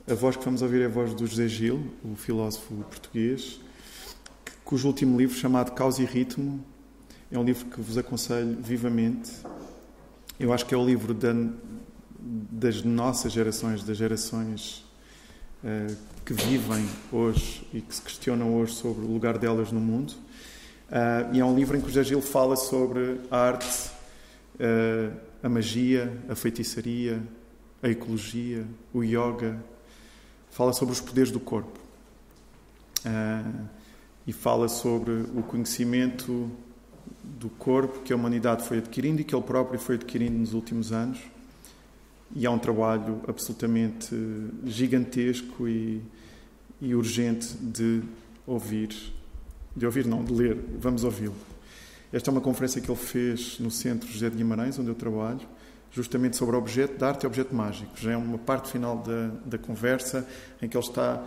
A voz que vamos ouvir é a voz do José Gil, o filósofo português, cujo último livro, chamado Causa e Ritmo, é um livro que vos aconselho vivamente. Eu acho que é o livro da, das nossas gerações, das gerações uh, que vivem hoje e que se questionam hoje sobre o lugar delas no mundo. Uh, e é um livro em que o Gil fala sobre a arte, uh, a magia, a feitiçaria, a ecologia, o yoga. Fala sobre os poderes do corpo. Uh, e fala sobre o conhecimento do corpo que a humanidade foi adquirindo e que ele próprio foi adquirindo nos últimos anos e há um trabalho absolutamente gigantesco e, e urgente de ouvir, de ouvir não, de ler, vamos ouvi-lo. Esta é uma conferência que ele fez no Centro José de Guimarães, onde eu trabalho, justamente sobre objeto de arte e objeto mágico. Já é uma parte final da, da conversa em que ele está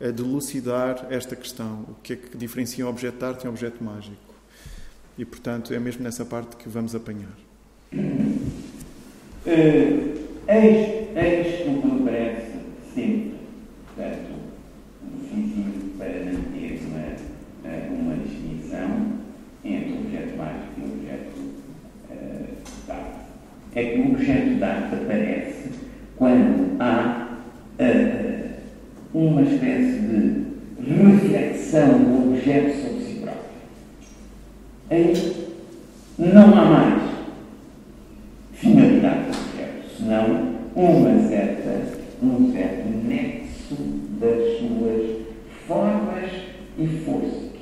a delucidar esta questão. O que é que diferencia um objeto de arte e um objeto mágico? E, portanto, é mesmo nessa parte que vamos apanhar. Uh, eis, eis o que me parece sempre, portanto, difícil para manter uma, uma distinção entre o objeto mágico e o objeto uh, de arte. É que o objeto de arte aparece quando há. a uma espécie de reflexão do objeto sobre si próprio. Aí não há mais finalidade do objeto, senão uma certa, um certo nexo das suas formas e forças.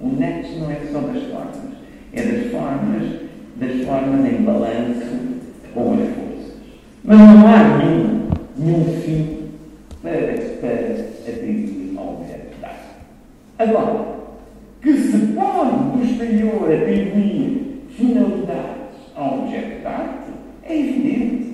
O nexo não é só das formas, é das formas, das formas em balanço com as forças. Mas não há nenhum, nenhum fim para, para atribuir de humanidade. Agora, que se pode do exterior atribuir finalidades a humanidade, é evidente.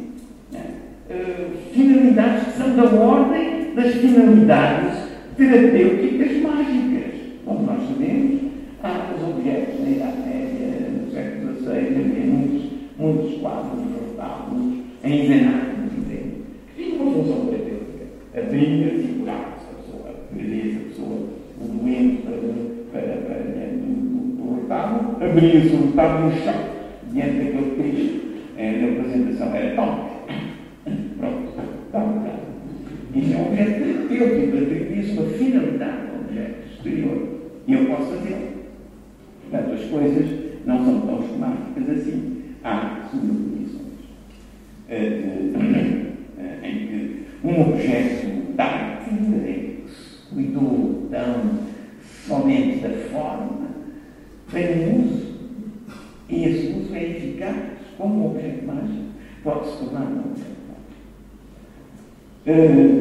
É? Uh, finalidades que são da ordem das finalidades terapêuticas mágicas. Como nós sabemos, há os objetos da Idade Média, no século XVI, havia muitos, muitos quadros, retábulos, envenenados compromisso, lutar tá no chão. 嗯。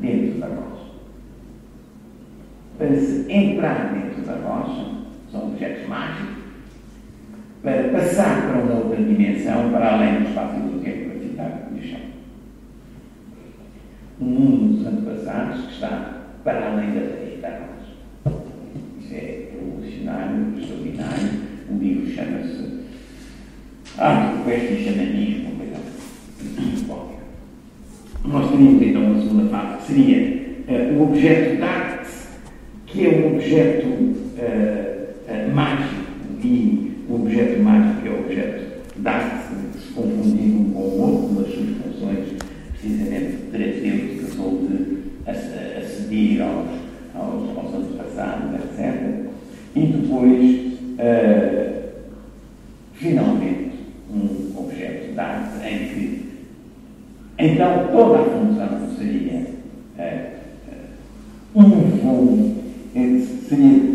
Dentro da rocha. Para se entrar dentro da rocha, são objetos mágicos, para passar para uma outra dimensão, para além do espaço e do tempo, para citar o chão. Um mundo dos antepassados que está para além da lei da rocha. Isso é revolucionário, extraordinário. O livro chama-se Arte do Queste e Xamanismo. Nós teríamos então uma segunda fase, que seria uh, o objeto de arte, que é um objeto uh, mágico e o objeto mágico é o objeto de arte, que se confundir um com o outro, nas suas funções precisamente terapêuticas ou de aceder aos, aos, aos antepassados, etc. E depois, finalmente, um objeto de arte em que, então, toda a função seria uh, uh, um voo, seria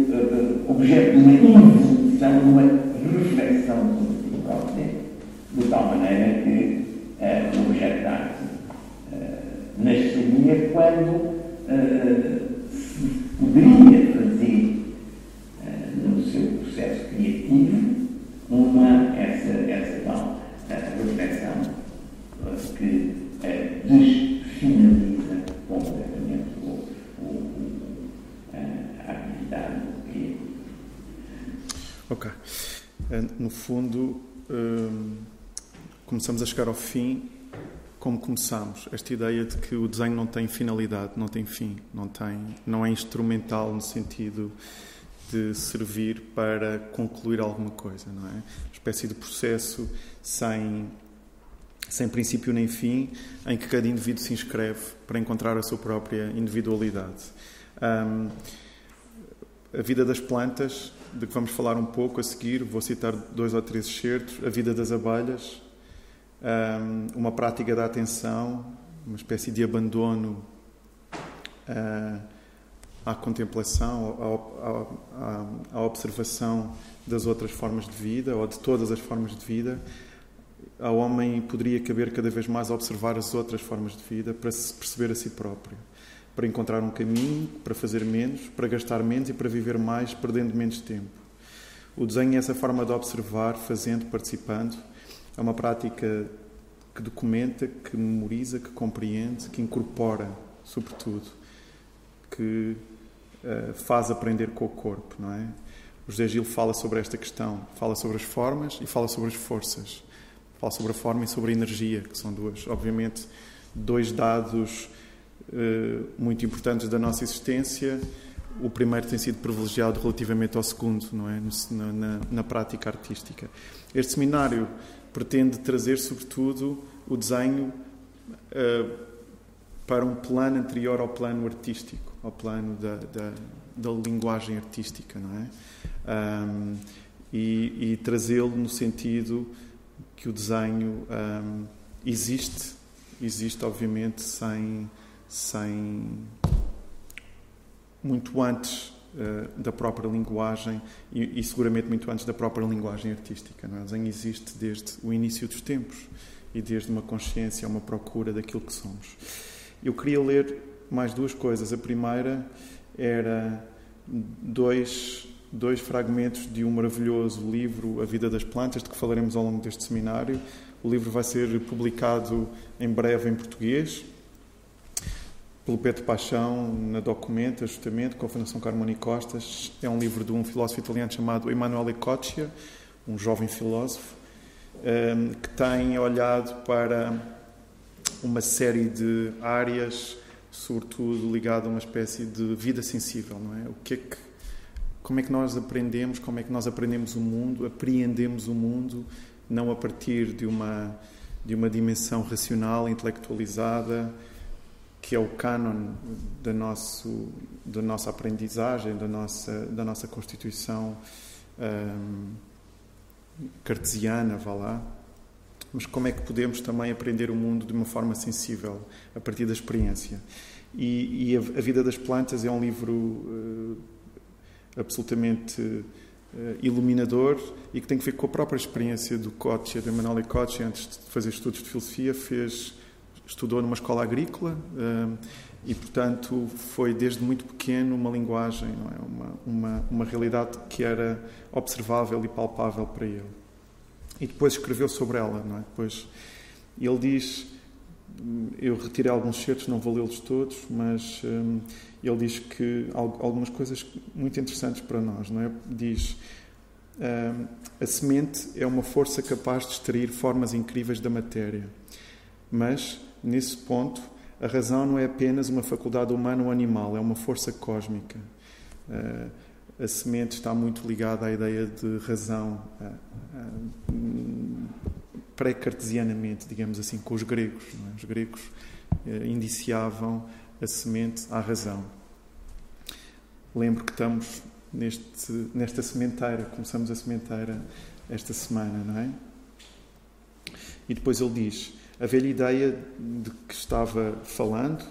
objeto de uma evolução, de uma reflexão sobre si própria, de tal maneira que uh, o objeto de arte uh, nasceria quando uh, se poderia fazer no seu processo criativo uma, essa, essa tal reflexão que desfinaliza completamente o, o, a atividade criativa. Ok. Eh, no fundo, hum, começamos a chegar ao fim como começamos. Esta ideia de que o desenho não tem finalidade, não tem fim, não, tem, não é instrumental no sentido de servir para concluir alguma coisa, não é? Uma espécie de processo sem, sem princípio nem fim, em que cada indivíduo se inscreve para encontrar a sua própria individualidade. Um, a vida das plantas de que vamos falar um pouco a seguir. Vou citar dois ou três excertos. A vida das abelhas, uma prática da atenção, uma espécie de abandono ah, à contemplação, à, observação das outras formas de vida ou de todas as formas de vida. Ao homem poderia caber cada vez mais observar as outras formas de vida para se perceber a si próprio para encontrar um caminho, para fazer menos, para gastar menos e para viver mais, perdendo menos tempo. O desenho é essa forma de observar, fazendo, participando. É uma prática que documenta, que memoriza, que compreende, que incorpora, sobretudo, que uh, faz aprender com o corpo, não é? O José Gil fala sobre esta questão, fala sobre as formas e fala sobre as forças. Fala sobre a forma e sobre a energia, que são duas, obviamente, dois dados eh, muito importantes da nossa existência. O primeiro tem sido privilegiado relativamente ao segundo, não é? Na, na, na prática artística. Este seminário pretende trazer, sobretudo, o desenho uh, para um plano anterior ao plano artístico, ao plano da, da, da linguagem artística, não é? Um, e, e trazê-lo no sentido que o desenho um, existe, existe obviamente sem sem muito antes da própria linguagem e, e, seguramente muito antes da própria linguagem artística. Não é? O desenho existe desde o início dos tempos e desde uma consciência, uma procura daquilo que somos. Eu queria ler mais duas coisas. A primeira era dois, dois fragmentos de um maravilhoso livro, A Vida das Plantas, de que falaremos ao longo deste seminário. O livro vai ser publicado em breve em português pelo Pedro Paixão na Documenta, justamente, com a Fundação Carmoni Costas. É um livro de um filósofo italiano chamado Emanuele Coccia, um jovem filósofo, ehm, que tem olhado para uma série de áreas, sobretudo ligado a uma espécie de vida sensível, não é? O que é que, como é que nós aprendemos, como é que nós aprendemos o mundo, apreendemos o mundo, não a partir de uma de uma dimensão racional, intelectualizada, que é o canon da, nosso, da nossa aprendizagem, da nossa, da nossa constituição um, cartesiana, vá lá. Mas como é que podemos também aprender o mundo de uma forma sensível, a partir da experiência? E, e a, a, Vida das Plantas é um livro uh, absolutamente uh, iluminador e que tem que ver com a própria experiência do Coche, do Emanuele Coche, antes de fazer estudos de filosofia, fez, estudou numa escola agrícola e, portanto, foi desde muito pequeno uma linguagem, é? uma, uma, uma realidade que era observável e palpável para ele. E depois escreveu sobre ela, não é? Depois ele diz, eu retirei alguns certos, não vou lê-los todos, mas hum, ele diz que algumas coisas muito interessantes para nós, não é? Diz hum, a semente é uma força capaz de extrair formas incríveis da matéria, mas nesse ponto a razão não é apenas uma faculdade humana ou animal, é uma força cósmica. Uh, a semente está muito ligada à ideia de razão, uh, uh, pré-cartesianamente, digamos assim, com os gregos. É? Os gregos indiciavam a semente à razão. Lembro que estamos neste, nesta sementeira, começamos a sementeira esta semana, não é? E depois ele diz: a velha ideia de que estava falando,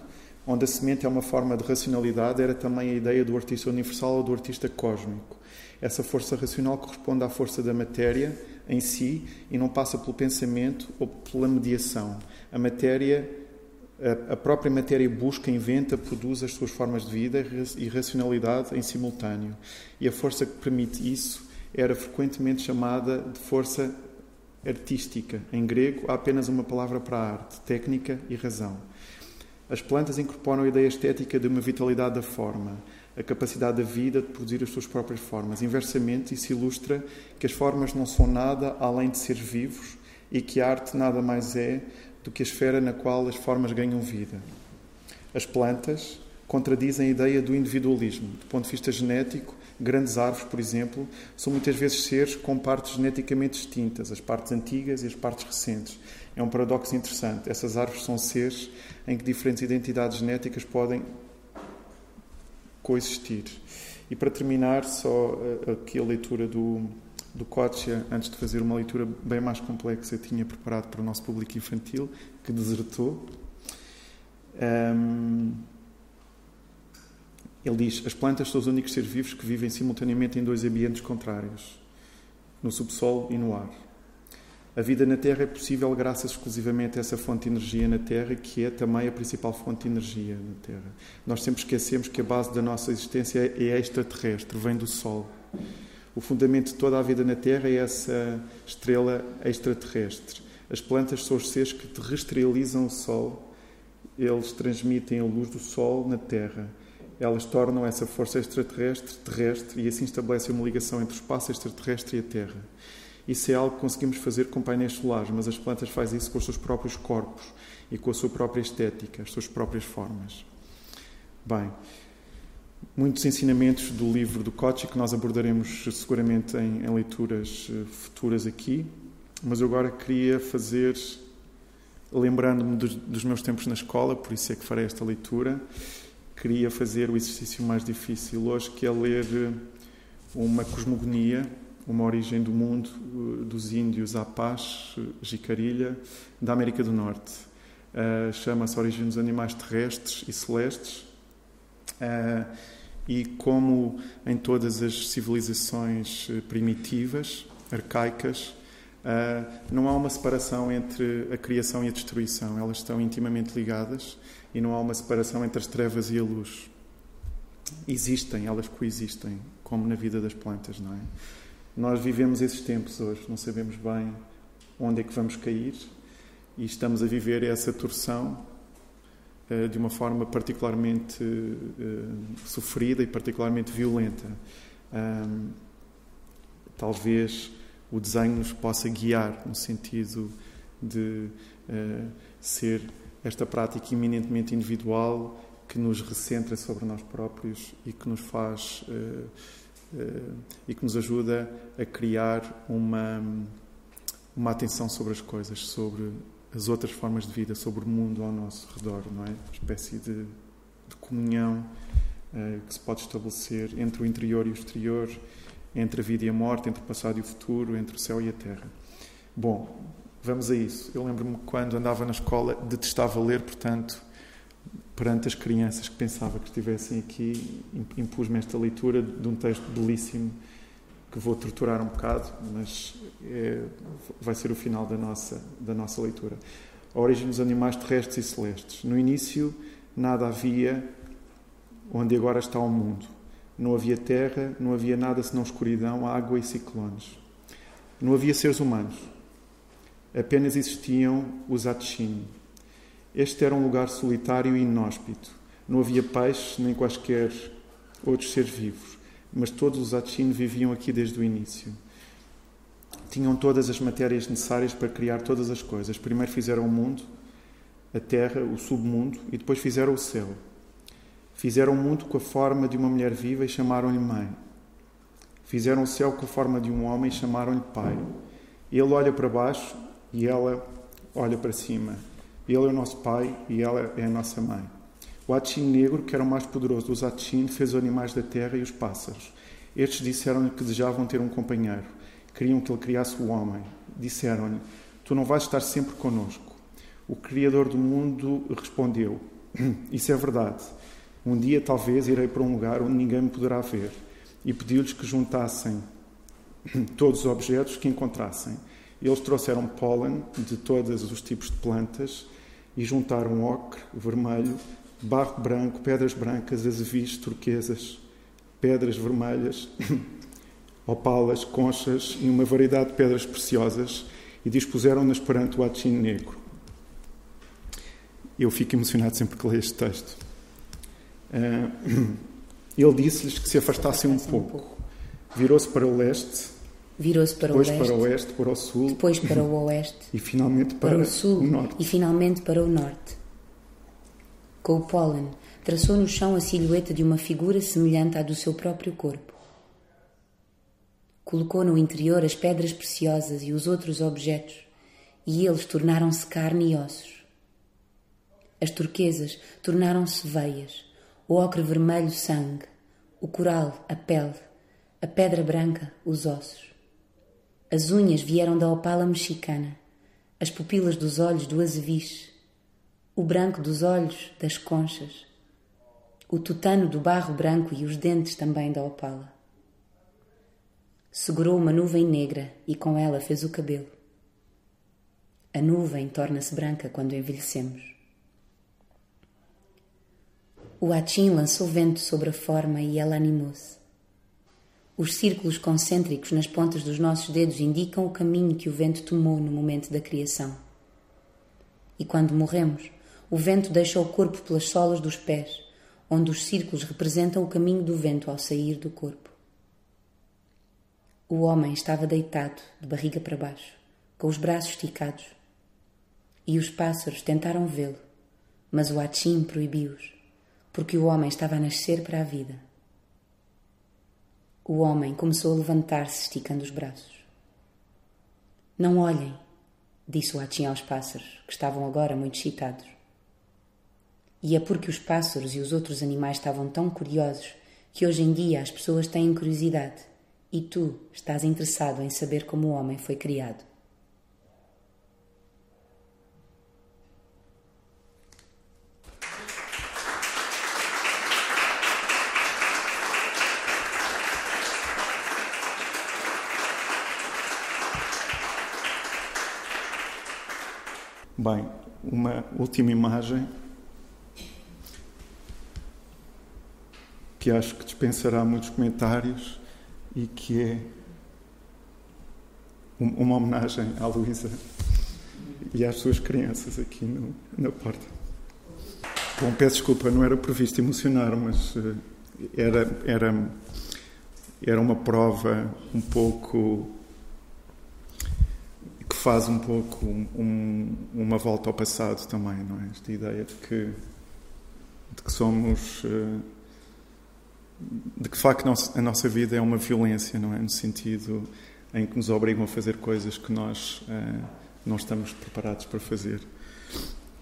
onde a semente é uma forma de racionalidade, era também a ideia do artista universal ou do artista cósmico. Essa força racional corresponde à força da matéria em si e não passa pelo pensamento ou pela mediação. A matéria, a própria matéria busca, inventa, produz as suas formas de vida e racionalidade em simultâneo. E a força que permite isso era frequentemente chamada de força artística. Em grego, há apenas uma palavra para a arte: técnica e razão. As plantas incorporam a ideia estética de uma vitalidade da forma, a capacidade da vida de produzir as suas próprias formas. Inversamente, isso ilustra que as formas não são nada além de seres vivos e que a arte nada mais é do que a esfera na qual as formas ganham vida. As plantas contradizem a ideia do individualismo. Do ponto de vista genético, Grandes árvores, por exemplo, são muitas vezes seres com partes geneticamente distintas, as partes antigas e as partes recentes. É um paradoxo interessante. Essas árvores são seres em que diferentes identidades genéticas podem coexistir. E para terminar, só eh, aqui a leitura do, do Kochia, antes de fazer uma leitura bem mais complexa, tinha preparado para o nosso público infantil, que desertou. Um, ele diz: as plantas são os únicos seres vivos que vivem simultaneamente em dois ambientes contrários, no subsolo e no ar. A vida na Terra é possível graças exclusivamente a essa fonte de energia na Terra, que é também a principal fonte de energia na Terra. Nós sempre esquecemos que a base da nossa existência é extraterrestre, vem do Sol. O fundamento de toda a vida na Terra é essa estrela extraterrestre. As plantas são os seres que terrestrializam o Sol, eles transmitem a luz do Sol na Terra elas tornam essa força extraterrestre terrestre e assim estabelecem uma ligação entre o espaço extraterrestre e a Terra. Isso é algo que conseguimos fazer com painéis solares, mas as plantas fazem isso com os seus próprios corpos e com a sua própria estética, as suas próprias formas. Bem, muitos ensinamentos do livro do Kochi que nós abordaremos seguramente em, em leituras eh, futuras aqui, mas eu agora queria fazer, lembrando-me dos, dos meus tempos na escola, por isso é que farei esta leitura queria fazer o exercício mais difícil hoje, que é ler eh, uma cosmogonia, uma origem do mundo eh, dos índios Apache, Jicarilha, da América do Norte. Uh, Chama-se Origem dos Animais Terrestres e Celestes. Uh, e como em todas as civilizações primitivas, arcaicas, uh, não há uma separação entre a criação e a destruição, elas estão intimamente ligadas e não há uma separação entre as trevas e a luz. Existem, elas coexistem, como na vida das plantas, não é? Nós vivemos esses tempos hoje, não sabemos bem onde é que vamos cair e estamos a viver essa torção uh, de uma forma particularmente uh, sofrida e particularmente violenta. Talvez o desenho nos possa guiar no sentido de uh, ser esta prática eminentemente individual que nos recentra sobre nós próprios e que nos faz uh, uh, e que nos ajuda a criar uma uma atenção sobre as coisas, sobre as outras formas de vida, sobre o mundo ao nosso redor, não é? Uma espécie de, de comunhão que se pode estabelecer entre o interior e o exterior, entre a vida e a morte, entre o passado e o futuro, entre o céu e a terra. Bom, Vamos a isso. Eu lembro-me quando andava na escola, detestava ler, portanto, perante as crianças que pensava que estivessem aqui, impus-me esta leitura de um texto belíssimo que vou torturar um bocado, mas é, vai ser o final da nossa, da nossa leitura. A origem dos animais terrestres e celestes. No início, nada havia onde agora está o mundo. Não havia terra, não havia nada senão escuridão, água e ciclones. Não havia seres humanos. Apenas existiam os Atchim. Este era um lugar solitário e inóspito. Não havia peixes nem quaisquer outros seres vivos, mas todos os Atchim viviam aqui desde o início. Tinham todas as matérias necessárias para criar todas as coisas. Primeiro fizeram o mundo, a terra, o submundo e depois fizeram o céu. Fizeram o mundo com a forma de uma mulher viva e chamaram-lhe mãe. Fizeram o céu com a forma de um homem e chamaram-lhe pai. Ele olha para baixo e ela olha para cima. Ele é o nosso pai e ela é a nossa mãe. O Atchim negro, que era o mais poderoso dos Atchim, fez os animais da terra e os pássaros. Estes disseram-lhe que desejavam ter um companheiro. Queriam que ele criasse o homem. Disseram-lhe: Tu não vais estar sempre conosco. O Criador do mundo respondeu: Isso é verdade. Um dia, talvez, irei para um lugar onde ninguém me poderá ver. E pediu-lhes que juntassem todos os objetos que encontrassem. Eles trouxeram pólen de todos os tipos de plantas e juntaram ocre, vermelho, barro branco, pedras brancas, azevis, turquesas, pedras vermelhas, opalas, conchas e uma variedade de pedras preciosas e dispuseram-nas perante o Atchim negro. Eu fico emocionado sempre que leio este texto. Uh, ele disse-lhes que se afastassem um pouco. Virou-se para o leste, virou-se para depois o leste, para o oeste, para o sul, depois para o oeste, e finalmente para, para o sul o norte. e finalmente para o norte. Com o pólen, traçou no chão a silhueta de uma figura semelhante à do seu próprio corpo. Colocou no interior as pedras preciosas e os outros objetos, e eles tornaram-se carne e ossos. As turquesas tornaram-se veias, o ocre vermelho sangue, o coral a pele, a pedra branca os ossos. As unhas vieram da opala mexicana, as pupilas dos olhos do azeviche, o branco dos olhos das conchas, o tutano do barro branco e os dentes também da opala. Segurou uma nuvem negra e com ela fez o cabelo. A nuvem torna-se branca quando envelhecemos. O Achim lançou vento sobre a forma e ela animou-se. Os círculos concêntricos nas pontas dos nossos dedos indicam o caminho que o vento tomou no momento da criação. E quando morremos, o vento deixa o corpo pelas solas dos pés, onde os círculos representam o caminho do vento ao sair do corpo. O homem estava deitado, de barriga para baixo, com os braços esticados. E os pássaros tentaram vê-lo, mas o Achim proibiu-os porque o homem estava a nascer para a vida. O homem começou a levantar-se, esticando os braços. Não olhem, disse o Atim aos pássaros, que estavam agora muito excitados. E é porque os pássaros e os outros animais estavam tão curiosos que hoje em dia as pessoas têm curiosidade e tu estás interessado em saber como o homem foi criado. Bem, uma última imagem que acho que dispensará muitos comentários e que é uma homenagem à Luísa e às suas crianças aqui no, na porta. Bom, peço desculpa, não era previsto emocionar, mas uh, era, era, era uma prova um pouco faz um pouco um, uma volta ao passado também, não é? Esta ideia de que, de que somos. Eh, de que, de facto, a nossa vida é uma violência, não é? No sentido em que nos obrigam a fazer coisas que nós uh, não estamos preparados para fazer.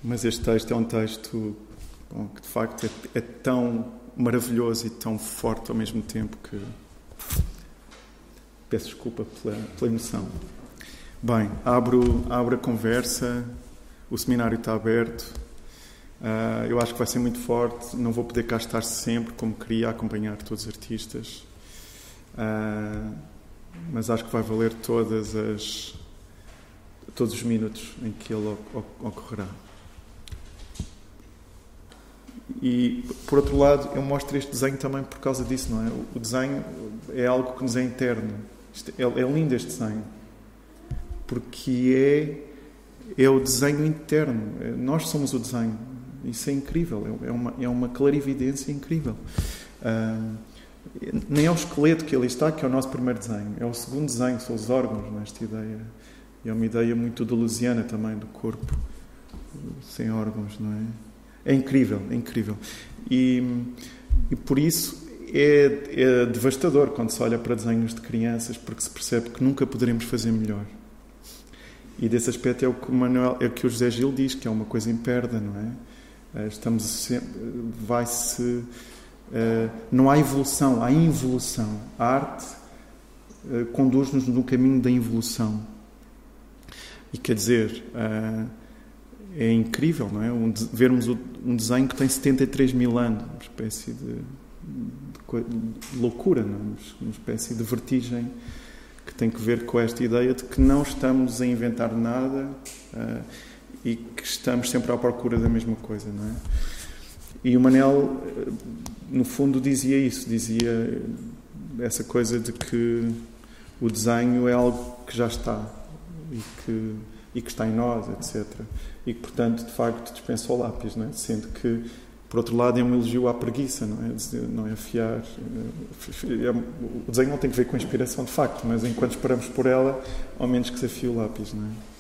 Mas este texto é um texto bom, que, de facto, é, é tão maravilhoso e tão forte ao mesmo tempo que. Peço desculpa pela, pela emoção. Bem, abro, abro a conversa, o seminário está aberto. Uh, eu acho que vai ser muito forte. Não vou poder cá estar sempre como queria, acompanhar todos os artistas. Uh, mas acho que vai valer todas as todos os minutos em que ele ocorrerá. E, por outro lado, eu mostro este desenho também por causa disso, não é? O desenho é algo que nos é interno. É, é lindo este desenho. Porque é, é o desenho interno. É, nós somos o desenho. Isso é incrível. É, é uma, é uma clarividência incrível. Uh, nem é o esqueleto que ali está, que é o nosso primeiro desenho. É o segundo desenho, são os órgãos nesta ideia. É uma ideia muito delusiana também do corpo sem órgãos, não é? É incrível, é incrível. E, e por isso é, é, devastador quando se olha para desenhos de crianças, porque se percebe que nunca poderemos fazer melhor. E desse aspecto é o que o, Manuel, é o, que o José Gil diz, que é uma coisa em perda, não é? Eh, estamos sempre, vai-se uh, não há evolução, há involução. A arte uh, conduz-nos no caminho da involução. E quer dizer, é incrível, não é? Vermos um desenho que tem 73 mil anos, uma espécie de, de, de loucura, não é? uma espécie de vertigem que tem que ver com esta ideia de que não estamos a inventar nada uh, e que estamos sempre à procura da mesma coisa, não é? E o Manel, no fundo, dizia isso, dizia essa coisa de que o desenho é algo que já está e que, e que está em nós, etc. E que, portanto, de facto, dispensa o lápis, não é? sendo que, por outro lado, é um elogio à preguiça, não é? Não é afiar. É, o desenho não tem que ver com a inspiração, de facto, mas enquanto esperamos por ela, ao menos que se afie o lápis, não é?